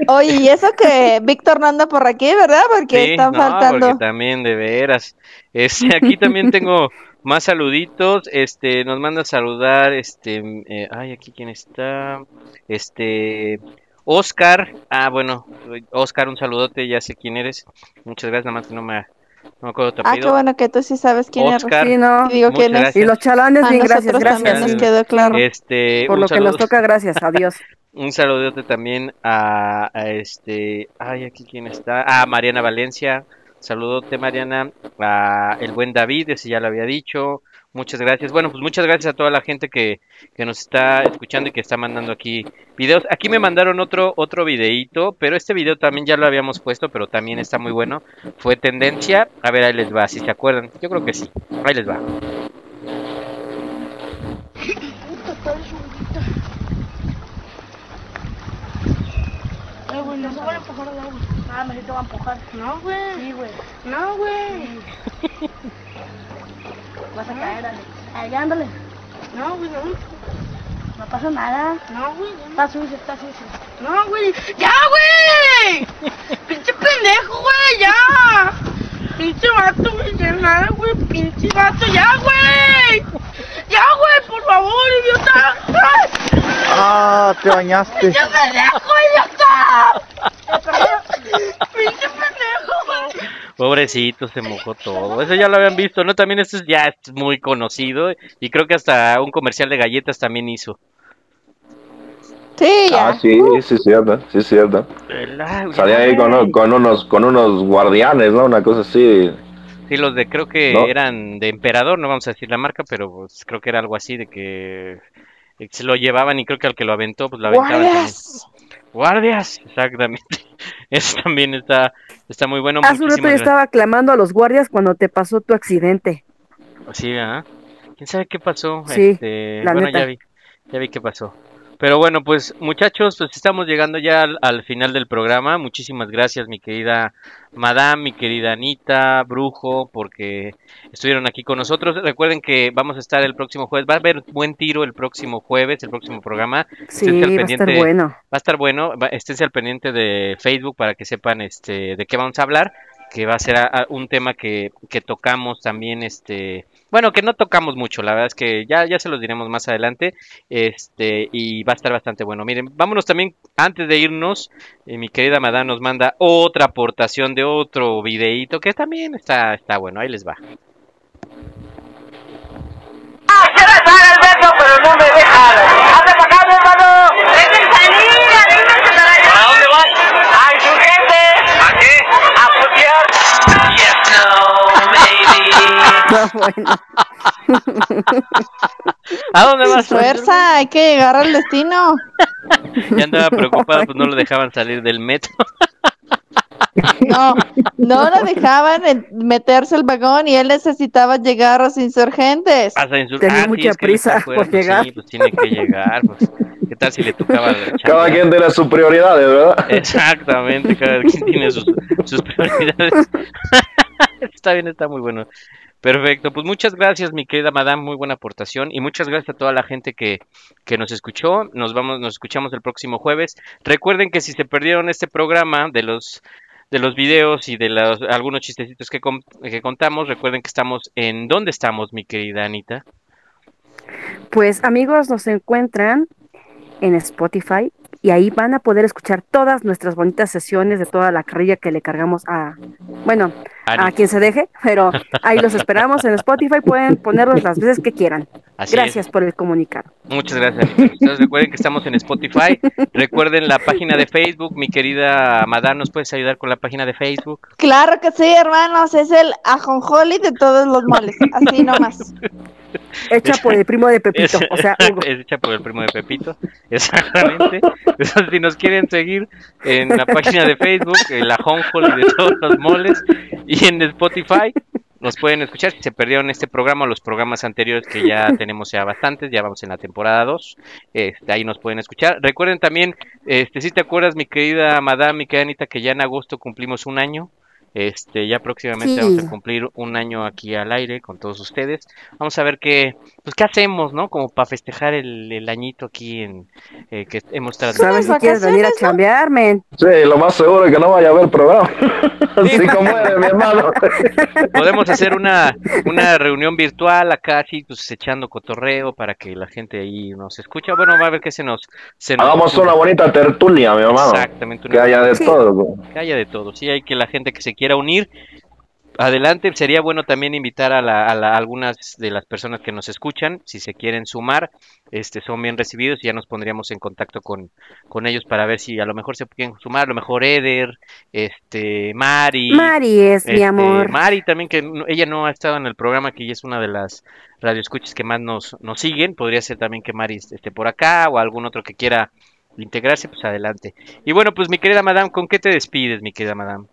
Oye, y eso que Víctor no anda por aquí, ¿verdad? Porque Sí, están no, faltando. porque también, de veras. Este, aquí también tengo más saluditos. Este, nos manda a saludar, este, eh, ay, aquí quién está. Este, Oscar. Ah, bueno, Oscar, un saludote, ya sé quién eres. Muchas gracias, nada más que no me, no me acuerdo tu Ah, qué apellido. bueno que tú sí sabes quién Oscar. es. Sí, no. Y digo quién es. gracias. Y los chalanes, A bien, gracias, gracias. nos quedó claro. Este, Por lo que nos toca, gracias. Adiós. Un saludote también a, a este, ay, aquí quién está, a Mariana Valencia, saludote Mariana, a el buen David, ese ya lo había dicho, muchas gracias, bueno, pues muchas gracias a toda la gente que, que nos está escuchando y que está mandando aquí videos, aquí me mandaron otro, otro videíto, pero este video también ya lo habíamos puesto, pero también está muy bueno, fue tendencia, a ver, ahí les va, si se acuerdan, yo creo que sí, ahí les va. No. Ah, me te va a empujar. No, güey. Sí, güey. No, güey. Vas a caer, Alex. Ahí, ándale. No, güey, no. No pasa nada. No, güey. Está sucio, está sucio. No, güey. ¡Ya, güey! ¡Pinche pendejo, güey! ¡Ya! ¡Pinche vato, güey! ¡Ya nada, güey! ¡Pinche vato! ¡Ya, güey! ¡Ya, güey! ¡Por favor, idiota! Ah, te bañaste. ¡Pinche pendejo, idiota! ¡Pinche pendejo, güey! Pobrecito, se mojó todo. Eso ya lo habían visto, ¿no? También esto es ya es muy conocido y creo que hasta un comercial de galletas también hizo. Sí, Ah, sí, sí es cierto, sí es cierto. Salía ahí con, con unos con unos guardianes, ¿no? Una cosa así. Sí, los de creo que ¿No? eran de Emperador, no vamos a decir la marca, pero pues, creo que era algo así de que se lo llevaban y creo que al que lo aventó, pues lo aventaban también. ¡Guardias! Exactamente. Eso también está, está muy bueno. Hace un rato yo estaba clamando a los guardias cuando te pasó tu accidente. Sí, ¿verdad? ¿Quién sabe qué pasó? Sí, Este, la bueno, neta. ya vi, ya vi qué pasó. Pero bueno, pues muchachos, pues estamos llegando ya al, al final del programa. Muchísimas gracias, mi querida Madame, mi querida Anita, Brujo, porque estuvieron aquí con nosotros. Recuerden que vamos a estar el próximo jueves. Va a haber buen tiro el próximo jueves, el próximo programa. Sí, al va a estar bueno. Va a estar bueno. esténse al pendiente de Facebook para que sepan este de qué vamos a hablar. Que va a ser a- un tema que, que tocamos también, este, bueno, que no tocamos mucho, la verdad es que ya, ya se los diremos más adelante, este, y va a estar bastante bueno. Miren, vámonos también, antes de irnos, eh, mi querida Madame nos manda otra aportación de otro videíto que también está, está bueno, ahí les va. Bueno. ¿A dónde vas? Fuerza, hay que llegar al destino. Ya andaba preocupado, pues no lo dejaban salir del metro. No, no lo dejaban meterse al vagón y él necesitaba llegar a los insurgentes. Insur- Tenía Ah, sí, mucha es que prisa por llegar. Sí, pues tiene que llegar, pues. ¿Qué tal si le tocaba la Cada quien tiene sus prioridades, ¿verdad? Exactamente, cada quien tiene sus, sus prioridades. está bien, está muy bueno. Perfecto, pues muchas gracias, mi querida madame, muy buena aportación y muchas gracias a toda la gente que, que nos escuchó. Nos vamos, nos escuchamos el próximo jueves. Recuerden que si se perdieron este programa de los de los videos y de algunos chistecitos que, que contamos, recuerden que estamos en ¿dónde estamos, mi querida Anita? Pues amigos, nos encuentran en Spotify y ahí van a poder escuchar todas nuestras bonitas sesiones de toda la carrilla que le cargamos a, bueno, a quien se deje, pero ahí los esperamos en Spotify, pueden ponerlos las veces que quieran. Así Gracias por el comunicar. Muchas gracias. Recuerden que estamos en Spotify. Recuerden la página de Facebook. Mi querida Madame, ¿nos puedes ayudar con la página de Facebook? Claro que sí, hermanos, es el ajonjoli de todos los moles, así nomás. Hecha por el primo de Pepito, o sea, Hugo. es hecha por el primo de Pepito, exactamente. Si nos quieren seguir en la página de Facebook, en la Home de todos los moles, y en Spotify, nos pueden escuchar. Si se perdieron este programa los programas anteriores, que ya tenemos ya bastantes, ya vamos en la temporada 2, este, ahí nos pueden escuchar. Recuerden también, este, si te acuerdas, mi querida Madame, mi querida Anita, que ya en agosto cumplimos un año. Este, ya próximamente Sí. vamos a cumplir un año aquí al aire con todos ustedes. Vamos a ver qué, pues qué hacemos, ¿no? Como para festejar el, el añito aquí en eh, que hemos ¿Sabes transmitido. si quieres venir a chambear, men? Sí, lo más seguro es que no vaya a haber programa. Así como eres, mi hermano. Podemos hacer una, una reunión virtual acá, así, pues echando cotorreo para que la gente ahí nos escuche. Bueno, va a ver qué se nos... Se nos Hagamos ocurre. una bonita tertulia, mi hermano. Exactamente. Que haya de Sí. todo. Que haya de todo. Sí, hay que la gente que se quiera unir. Adelante, sería bueno también invitar a, la, a la- algunas de las personas que nos escuchan, si se quieren sumar, este, son bien recibidos y ya nos pondríamos en contacto con, con ellos para ver si a lo mejor se quieren sumar, a lo mejor Eder, este, Mari. Mari es mi este, amor. Mari también, que no- ella no ha estado en el programa, que ella es una de las radioescuchas que más nos, nos siguen, podría ser también que Mari esté por acá o algún otro que quiera integrarse, pues adelante. Y bueno, pues mi querida madame, ¿con qué te despides, mi querida madame?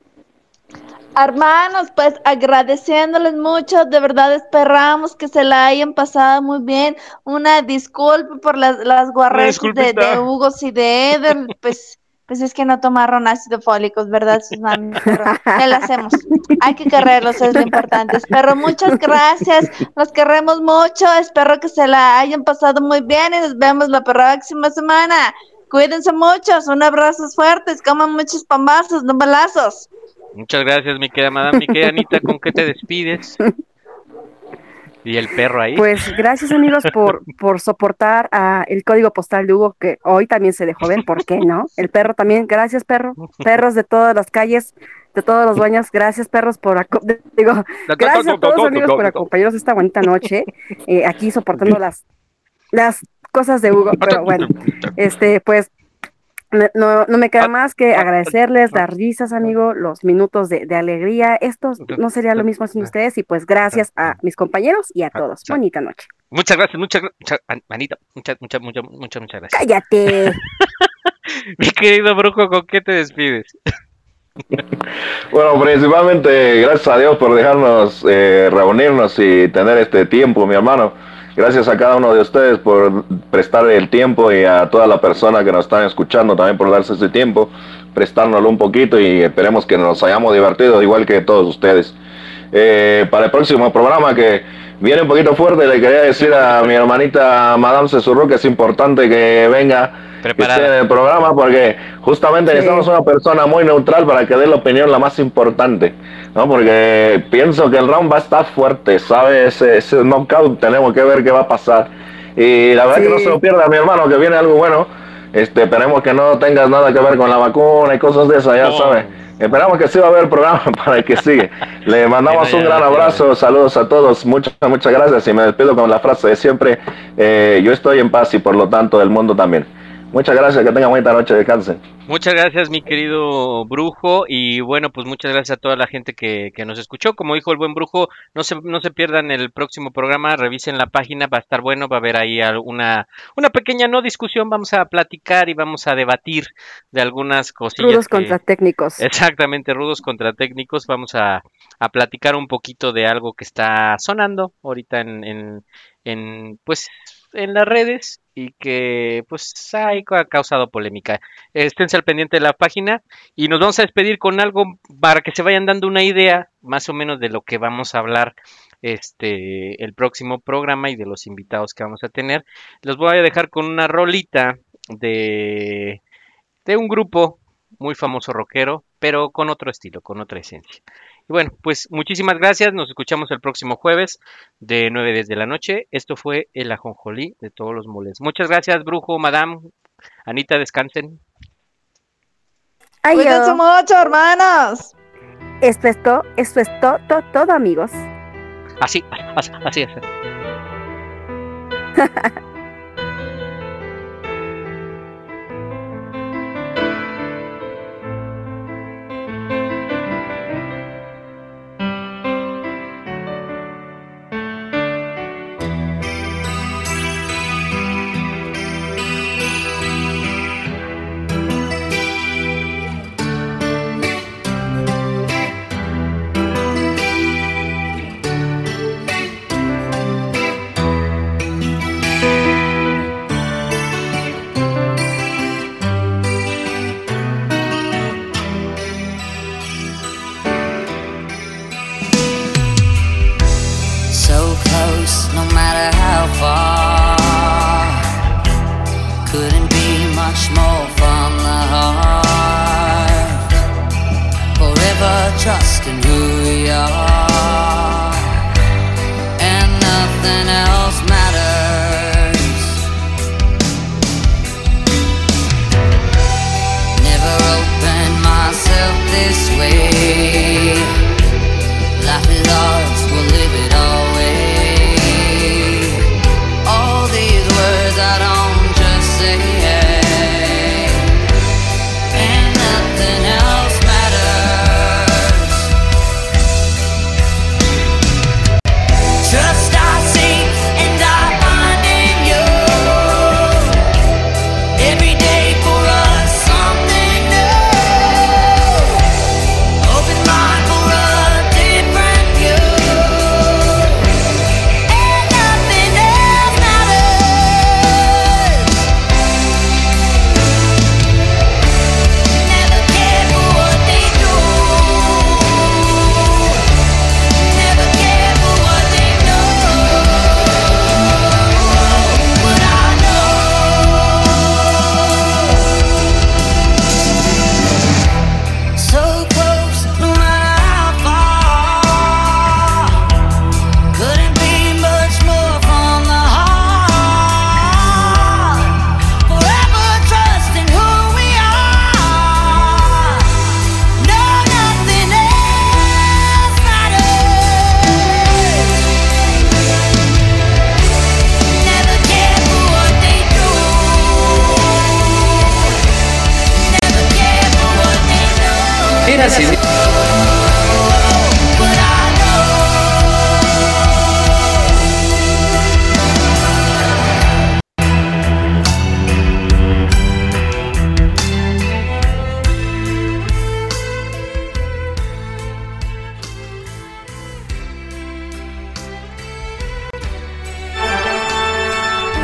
Hermanos, pues agradeciéndoles mucho, de verdad esperamos que se la hayan pasado muy bien. Una disculpa por las, las de, Hugo y de Eder, pues, pues es que no tomaron ácido fólicos, ¿verdad? Sus? Pero, ¿qué le hacemos? Hay que quererlos, es lo importante. Pero muchas gracias, los queremos mucho, espero que se la hayan pasado muy bien y nos vemos la próxima semana. Cuídense muchos, un abrazo fuertes, coman muchos pambazos, no balazos. Muchas gracias, mi querida madame, mi querida Anita, ¿con qué te despides? Y el perro ahí. Pues gracias amigos por, por soportar a el código postal de Hugo, que hoy también se dejó ver, ¿por qué no? El perro también, gracias perro, perros de todas las calles, de todos los dueños, gracias perros por, aco- digo, gracias a todos amigos por acompañarnos esta bonita noche, eh, aquí soportando las, las cosas de Hugo, pero bueno, este, pues no, no, me queda más que agradecerles, dar risas, amigo, los minutos de, de alegría. Esto no sería lo mismo sin ustedes. Y pues gracias a mis compañeros y a todos. Bonita noche. Muchas gracias, muchas gracias, Anita, muchas, muchas, muchas, muchas, muchas gracias. Cállate. Mi querido brujo, ¿con qué te despides? Bueno, principalmente gracias a Dios por dejarnos eh, reunirnos y tener este tiempo, mi hermano. Gracias a cada uno de ustedes por prestar el tiempo y a toda la persona que nos están escuchando también por darse ese tiempo, prestárnoslo un poquito y esperemos que nos hayamos divertido igual que todos ustedes. Eh, para el próximo programa que viene un poquito fuerte, le quería decir a mi hermanita Madame Cesurro que es importante que venga que esté en el programa porque justamente Sí. necesitamos una persona muy neutral para que dé la opinión la más importante, ¿no? Porque pienso que el round va a estar fuerte, ¿sabes? Ese, ese knockout tenemos que ver qué va a pasar. Y la verdad que no se lo pierda, mi hermano, que viene algo bueno. Este, esperemos que no tengas nada que ver con la vacuna y cosas de esas, ya No. sabes. Esperamos que sí va a haber programa para el que sigue. Le mandamos un gran abrazo, saludos a todos, muchas, muchas gracias y me despido con la frase de siempre, eh, yo estoy en paz y por lo tanto el mundo también. Muchas gracias, que tengan bonita noche, descansen. Muchas gracias, mi querido brujo. Y bueno, pues muchas gracias a toda la gente que, que nos escuchó. Como dijo el buen brujo, no se, no se pierdan el próximo programa, revisen la página, va a estar bueno, va a haber ahí una, una pequeña no discusión, vamos a platicar y vamos a debatir de algunas cosillas. Rudos que- contra técnicos. Exactamente, rudos contra técnicos. Vamos a, a platicar un poquito de algo que está sonando ahorita en, en, en, pues en las redes y que pues ha causado polémica. Esténse al pendiente de la página y nos vamos a despedir con algo para que se vayan dando una idea más o menos de lo que vamos a hablar este el próximo programa y de los invitados que vamos a tener. Los voy a dejar con una rolita de de un grupo muy famoso rockero, pero con otro estilo, con otra esencia. Y bueno, pues muchísimas gracias. Nos escuchamos el próximo jueves de 9 desde la noche. Esto fue el ajonjolí de todos los moles. Muchas gracias, Brujo, Madame. Anita, descansen. Ay, Cuídense mucho, hermanos. Esto es todo, esto es todo, todo, amigos. Así, así, así.